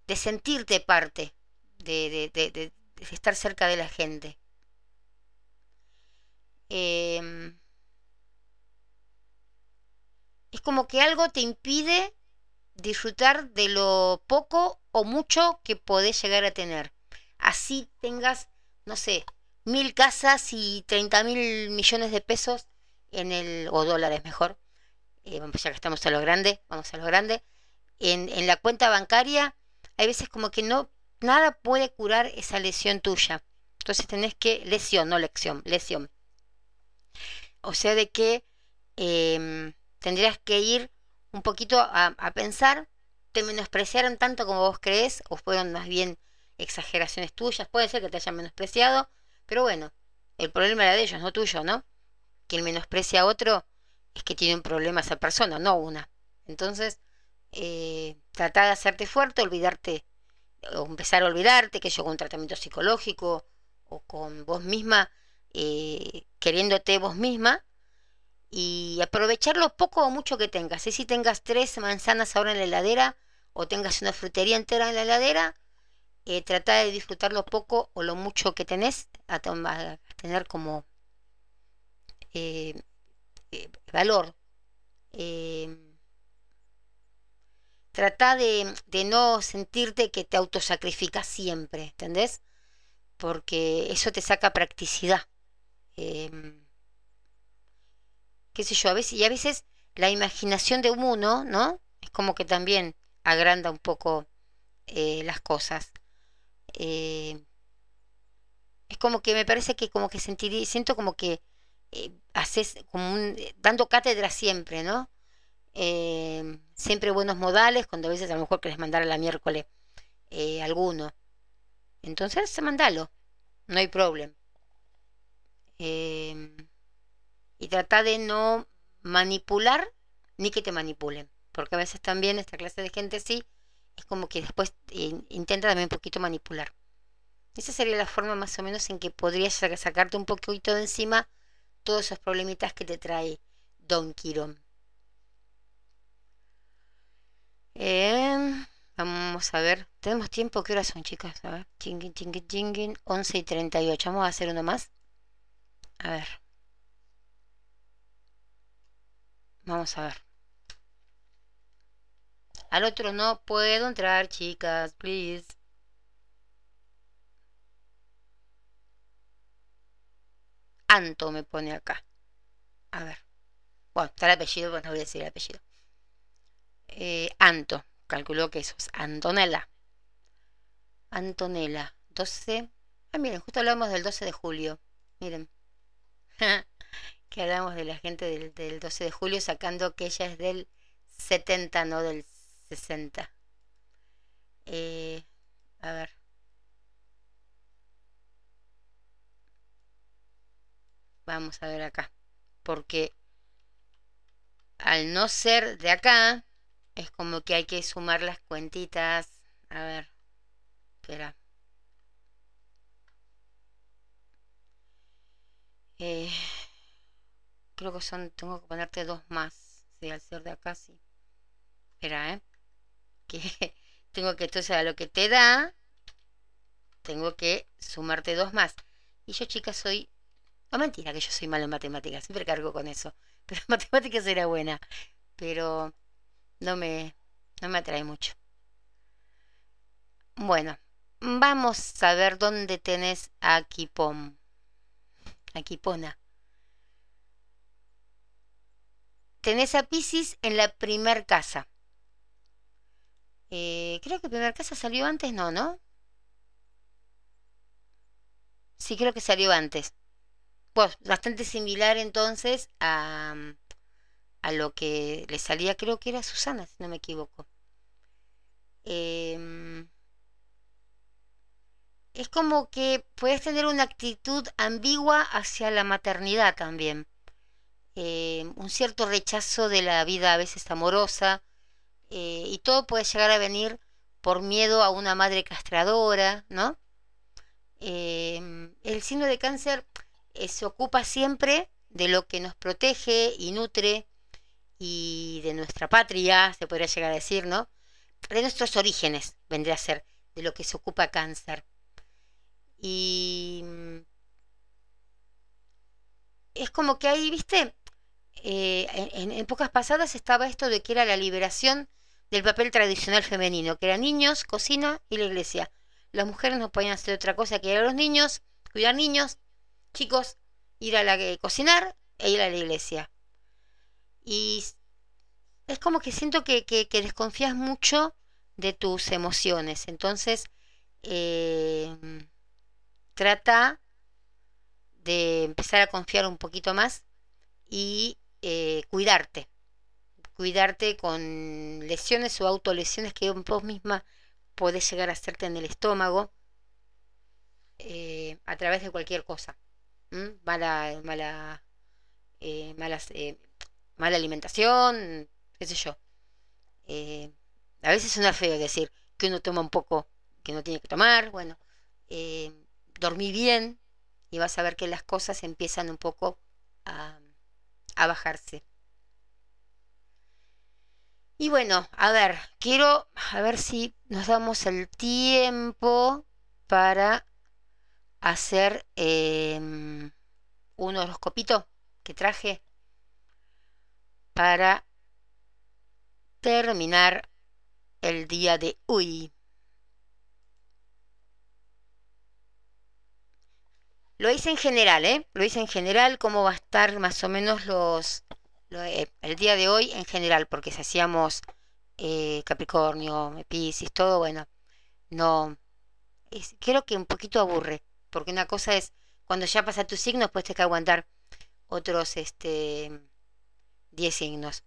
de sentirte parte, de, estar cerca de la gente. Em, es como que algo te impide disfrutar de lo poco o mucho que podés llegar a tener. Así tengas, no sé, mil casas y treinta mil millones de pesos en el, o dólares mejor, eh, ya que estamos a lo grande, vamos a lo grande, en, en la cuenta bancaria hay veces como que no, nada puede curar esa lesión tuya. Entonces tenés que, lesión, no lección, lesión. O sea, de que em, tendrías que ir un poquito a, pensar, te menospreciaron tanto como vos crees, o fueron más bien exageraciones tuyas, puede ser que te hayan menospreciado, pero bueno, el problema era de ellos, no tuyo, ¿no? Quien menosprecia a otro es que tiene un problema esa persona, no una. Entonces, eh, tratar de hacerte fuerte, olvidarte, o empezar a olvidarte, que yo con un tratamiento psicológico o con vos misma, eh, queriéndote vos misma, y aprovechar lo poco o mucho que tengas. Y si tengas tres manzanas ahora en la heladera, o tengas una frutería entera en la heladera, eh, trata de disfrutar lo poco o lo mucho que tenés, a, a tener como eh, eh, valor. Eh, trata de, de, no sentirte que te autosacrificas siempre, ¿entendés? Porque eso te saca practicidad. Eh, qué sé yo, a veces, y a veces la imaginación de uno, ¿no? Es como que también agranda un poco eh, las cosas. Eh, es como que me parece que como que sentir, siento como que eh, haces como un, dando cátedra siempre, ¿no? Eh, siempre buenos modales, cuando a veces a lo mejor querés mandar a la miércoles eh, alguno. Entonces, mandalo, no hay problema. Eh, y trata de no manipular ni que te manipulen, porque a veces también esta clase de gente sí, es como que después eh, intenta también un poquito manipular. Esa sería la forma más o menos en que podrías sacarte un poquito de encima todos esos problemitas que te trae Don Quirón. Eh, vamos a ver, ¿tenemos tiempo? ¿Qué horas son, chicas? A ver, chinguin, chinguin, chinguin, 11 y 38. Vamos a hacer uno más. A ver. Vamos a ver. Al otro no puedo entrar, chicas, please. Anto me pone acá. A ver. Bueno, está el apellido, pues no voy a decir el apellido. Eh, Anto, calculó que eso es Antonella. Antonella, 12. Ah, miren, justo hablamos del 12 de julio. Miren. que hablamos de la gente del, del 12 de julio, sacando que ella es del 70, no del 60. Eh, a ver. Vamos a ver acá. Porque al no ser de acá, es como que hay que sumar las cuentitas. A ver. Espera. Eh, creo que son, tengo que ponerte dos más. Sí, al ser de acá, sí. Espera, ¿eh? Que tengo que, entonces a lo que te da, tengo que sumarte dos más. Y yo, chicas, soy no mentira que yo soy malo en matemáticas, siempre cargo con eso. Pero en matemáticas era buena. Pero no me, no me atrae mucho. Bueno, vamos a ver dónde tenés a Kipom. A. Tenés a Pisces en la primer casa. Eh, creo que primer casa salió antes, no, ¿no? Sí, creo que salió antes pues bastante similar entonces a, a lo que le salía, creo que era Susana, si no me equivoco. Eh, es como que puedes tener una actitud ambigua hacia la maternidad también. Eh, un cierto rechazo de la vida a veces amorosa eh, y todo puede llegar a venir por miedo a una madre castradora, ¿no? Eh, el signo de cáncer eh, se ocupa siempre de lo que nos protege y nutre y de nuestra patria, se podría llegar a decir, ¿no? De nuestros orígenes, vendría a ser, de lo que se ocupa cáncer. Y mm, es como que ahí, viste, eh, en, en épocas pasadas estaba esto de que era la liberación del papel tradicional femenino, que eran niños, cocina y la iglesia. Las mujeres no podían hacer otra cosa que ir a los niños, cuidar niños, chicos, ir a la cocinar e ir a la iglesia. Y es como que siento que, que, desconfías mucho de tus emociones. Entonces, em, trata de empezar a confiar un poquito más y eh, cuidarte. Cuidarte con lesiones o autolesiones que vos misma podés llegar a hacerte en el estómago eh, a través de cualquier cosa. Mala, mala, eh, malas, mala alimentación, qué sé yo. a veces suena feo decir que uno toma un poco que no tiene que tomar. Bueno, dormí bien y vas a ver que las cosas empiezan un poco a, a bajarse. Y bueno, a ver, quiero a ver si nos damos el tiempo para hacer eh, un horoscopito que traje para terminar el día de hoy. Lo hice en general, ¿eh? Lo hice en general, cómo va a estar más o menos los, eh, el día de hoy en general, porque si hacíamos eh, Capricornio, Piscis, todo, bueno, no, creo que un poquito aburre, porque una cosa es, cuando ya pasa tu signo, después te que aguantar otros, este, 10 signos.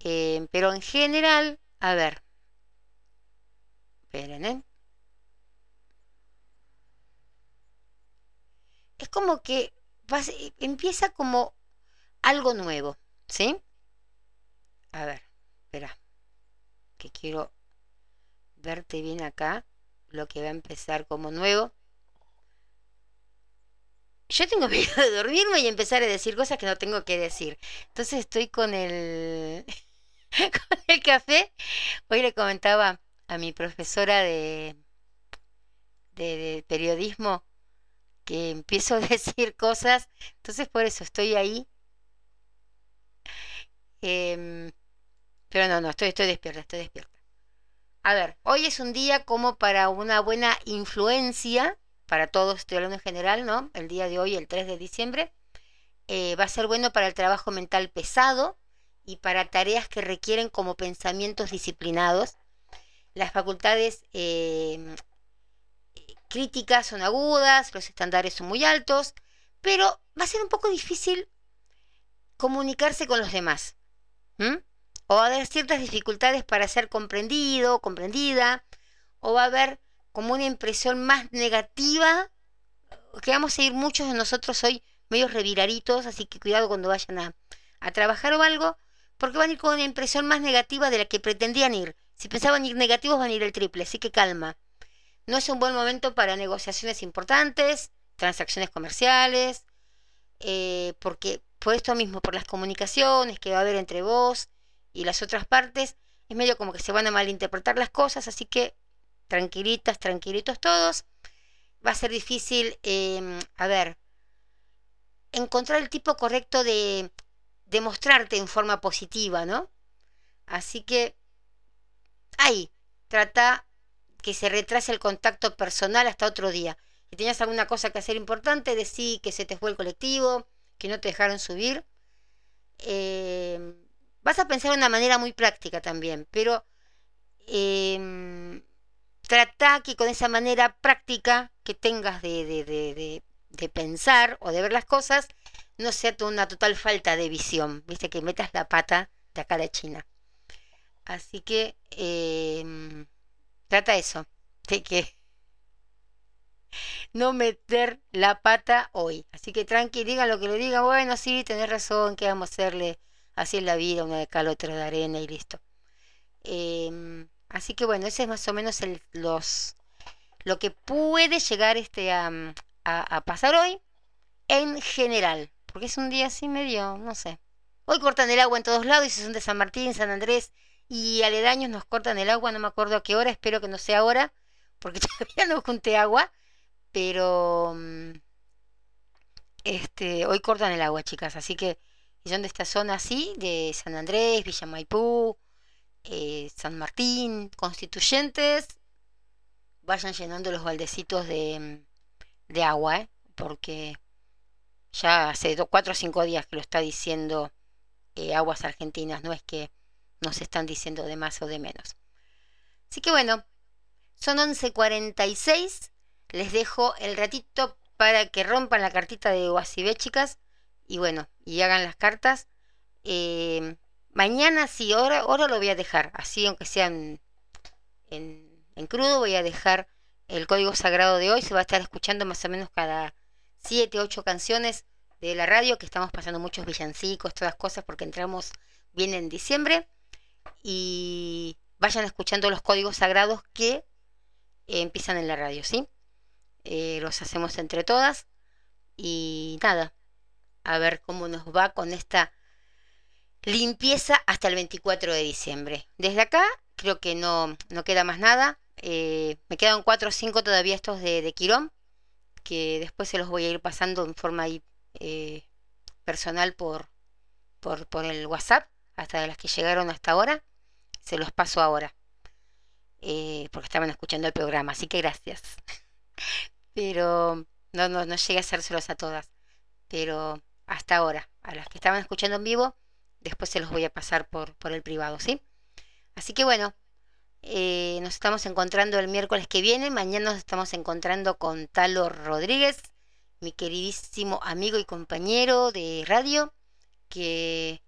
Eh, pero en general, a ver, esperen, ¿eh? es como que empieza como algo nuevo, ¿sí? A ver, espera, que quiero verte bien acá, lo que va a empezar como nuevo. Yo tengo miedo de dormirme y empezar a decir cosas que no tengo que decir. Entonces estoy con el, con el café. Hoy le comentaba a mi profesora de, de periodismo que empiezo a decir cosas, entonces por eso estoy ahí. Em, pero no, no, estoy, estoy despierta, estoy despierta. A ver, hoy es un día como para una buena influencia, para todos, estoy hablando en general, ¿no? El día de hoy, el 3 de diciembre, eh, va a ser bueno para el trabajo mental pesado y para tareas que requieren como pensamientos disciplinados. Las facultades em, críticas son agudas, los estándares son muy altos, pero va a ser un poco difícil comunicarse con los demás. O va a haber ciertas dificultades para ser comprendido, comprendida, o va a haber como una impresión más negativa, que vamos a ir muchos de nosotros hoy medio reviraritos, así que cuidado cuando vayan a, a trabajar o algo, porque van a ir con una impresión más negativa de la que pretendían ir. Si pensaban ir negativos, van a ir el triple, así que calma. No es un buen momento para negociaciones importantes, transacciones comerciales, eh, porque por esto mismo, por las comunicaciones que va a haber entre vos y las otras partes, es medio como que se van a malinterpretar las cosas, así que tranquilitas, tranquilitos todos. Va a ser difícil, em, a ver, encontrar el tipo correcto de, de mostrarte en forma positiva, ¿no? Así que ahí, trata que se retrase el contacto personal hasta otro día. Si tenías alguna cosa que hacer importante, decí que se te fue el colectivo, que no te dejaron subir. Eh, vas a pensar de una manera muy práctica también, pero eh, trata que con esa manera práctica que tengas de, de, de, de, pensar o de ver las cosas, no sea una total falta de visión, viste, que metas la pata de acá de China. Así que... Eh, trata eso, de que no meter la pata hoy. Así que tranqui, diga lo que le diga, bueno, sí, tenés razón, que vamos a hacerle así en la vida, una de cal, otra de arena y listo. Em, así que bueno, ese es más o menos el, los, lo que puede llegar este a, a, pasar hoy en general, porque es un día así medio, no sé. Hoy cortan el agua en todos lados y si son de San Martín, San Andrés y aledaños nos cortan el agua, no me acuerdo a qué hora, espero que no sea ahora, porque todavía no junté agua, pero mm, este, hoy cortan el agua, chicas, así que si son de esta zona así, de San Andrés, Villa Maipú, eh, San Martín, constituyentes, vayan llenando los baldecitos de, mm, de agua, ¿eh? porque ya hace cuatro o cinco días que lo está diciendo eh, Aguas Argentinas, no es que nos están diciendo de más o de menos. Así que bueno, son 11.46. Les dejo el ratito para que rompan la cartita de Guasibé, chicas. Y bueno, y hagan las cartas. Eh, mañana sí, ahora, ahora lo voy a dejar. Así, aunque sean en, en crudo, voy a dejar el código sagrado de hoy. Se va a estar escuchando más o menos cada 7, 8 canciones de la radio, que estamos pasando muchos villancicos, todas cosas, porque entramos bien en diciembre. Y vayan escuchando los códigos sagrados que eh, empiezan en la radio, ¿sí? Eh, los hacemos entre todas. Y nada, a ver cómo nos va con esta limpieza hasta el 24 de diciembre. Desde acá creo que no, no queda más nada. Eh, me quedan 4 o 5 todavía estos de, de, Quirón, que después se los voy a ir pasando en forma ahí, personal por, por, por el WhatsApp, hasta las que llegaron hasta ahora se los paso ahora, eh, porque estaban escuchando el programa, así que gracias. Pero no, no, no llegué a hacérselos a todas, pero hasta ahora, a las que estaban escuchando en vivo, después se los voy a pasar por, por el privado, ¿sí? Así que bueno, eh, nos estamos encontrando el miércoles que viene, mañana nos estamos encontrando con Talo Rodríguez, mi queridísimo amigo y compañero de radio, que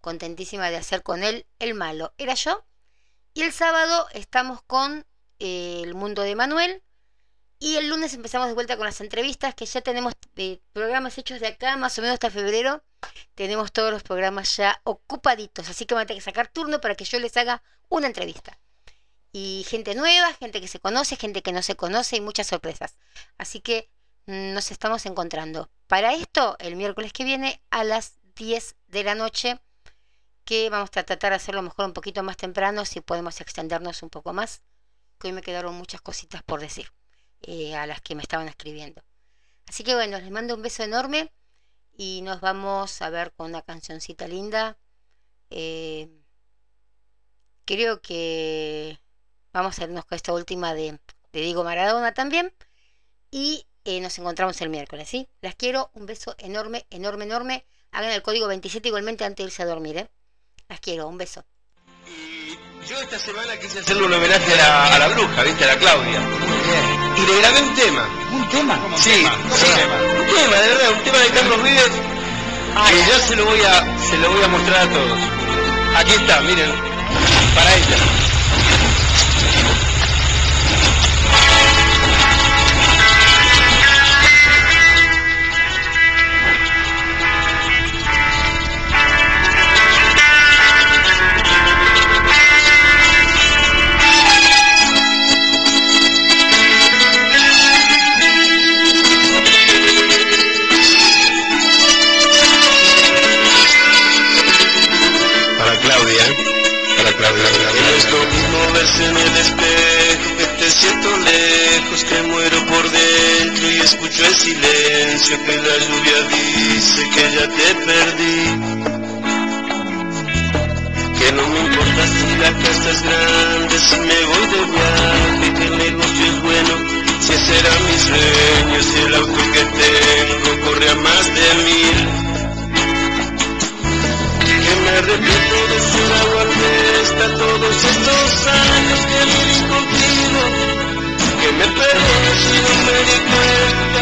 contentísima de hacer con él el malo. Era yo. Y el sábado estamos con eh, el mundo de Manuel. Y el lunes empezamos de vuelta con las entrevistas, que ya tenemos eh, programas hechos de acá, más o menos hasta febrero. Tenemos todos los programas ya ocupaditos, así que van a tener que sacar turno para que yo les haga una entrevista. Y gente nueva, gente que se conoce, gente que no se conoce y muchas sorpresas. Así que mm, nos estamos encontrando. Para esto, el miércoles que viene a las 10 de la noche que vamos a tratar de hacerlo mejor un poquito más temprano, si podemos extendernos un poco más, que hoy me quedaron muchas cositas por decir eh, a las que me estaban escribiendo. Así que bueno, les mando un beso enorme y nos vamos a ver con una cancioncita linda. Eh, creo que vamos a irnos con esta última de, de Diego Maradona también. Y eh, nos encontramos el miércoles, ¿sí? Las quiero, un beso enorme, enorme, enorme. Hagan el código 27 igualmente antes de irse a dormir, ¿eh? Las quiero, un beso. Yo esta semana quise hacerle un homenaje a la, a la bruja, ¿viste? A la Claudia. Y le grabé un tema. ¿Un tema? Sí, sí, un tema, de verdad, un tema de Carlos Vives. que ya se lo voy a, se lo voy a mostrar a todos. Aquí está, miren, para ella. Verse en el espejo, que te siento lejos, que muero por dentro y escucho el silencio que la lluvia dice que ya te perdí. Que no me importa si la casa es grande, si me voy de viaje, que el negocio es bueno, si ese era mi sueño, si el auto que tengo corre a más de mil arrepiento de ser agua esta todos estos años que viví contigo, que me perdone si no me di cuenta,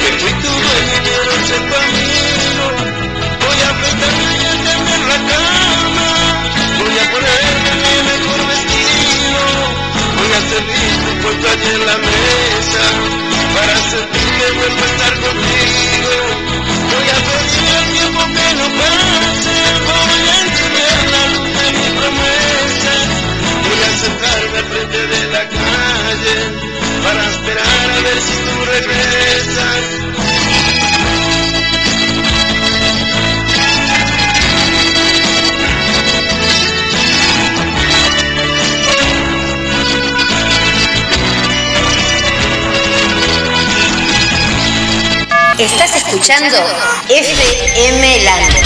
que fui tu dueño y quiero ser tu amigo. Voy a afeitarme y en la cama, voy a ponerme mi mejor vestido, voy a servir tu puesto allí en la mesa, para sentir que vuelvo a estar contigo. Voy a pedir el tiempo que no pase, Voy a sentarme al frente de la calle para esperar a ver si tú regresas. Estás escuchando FM Land.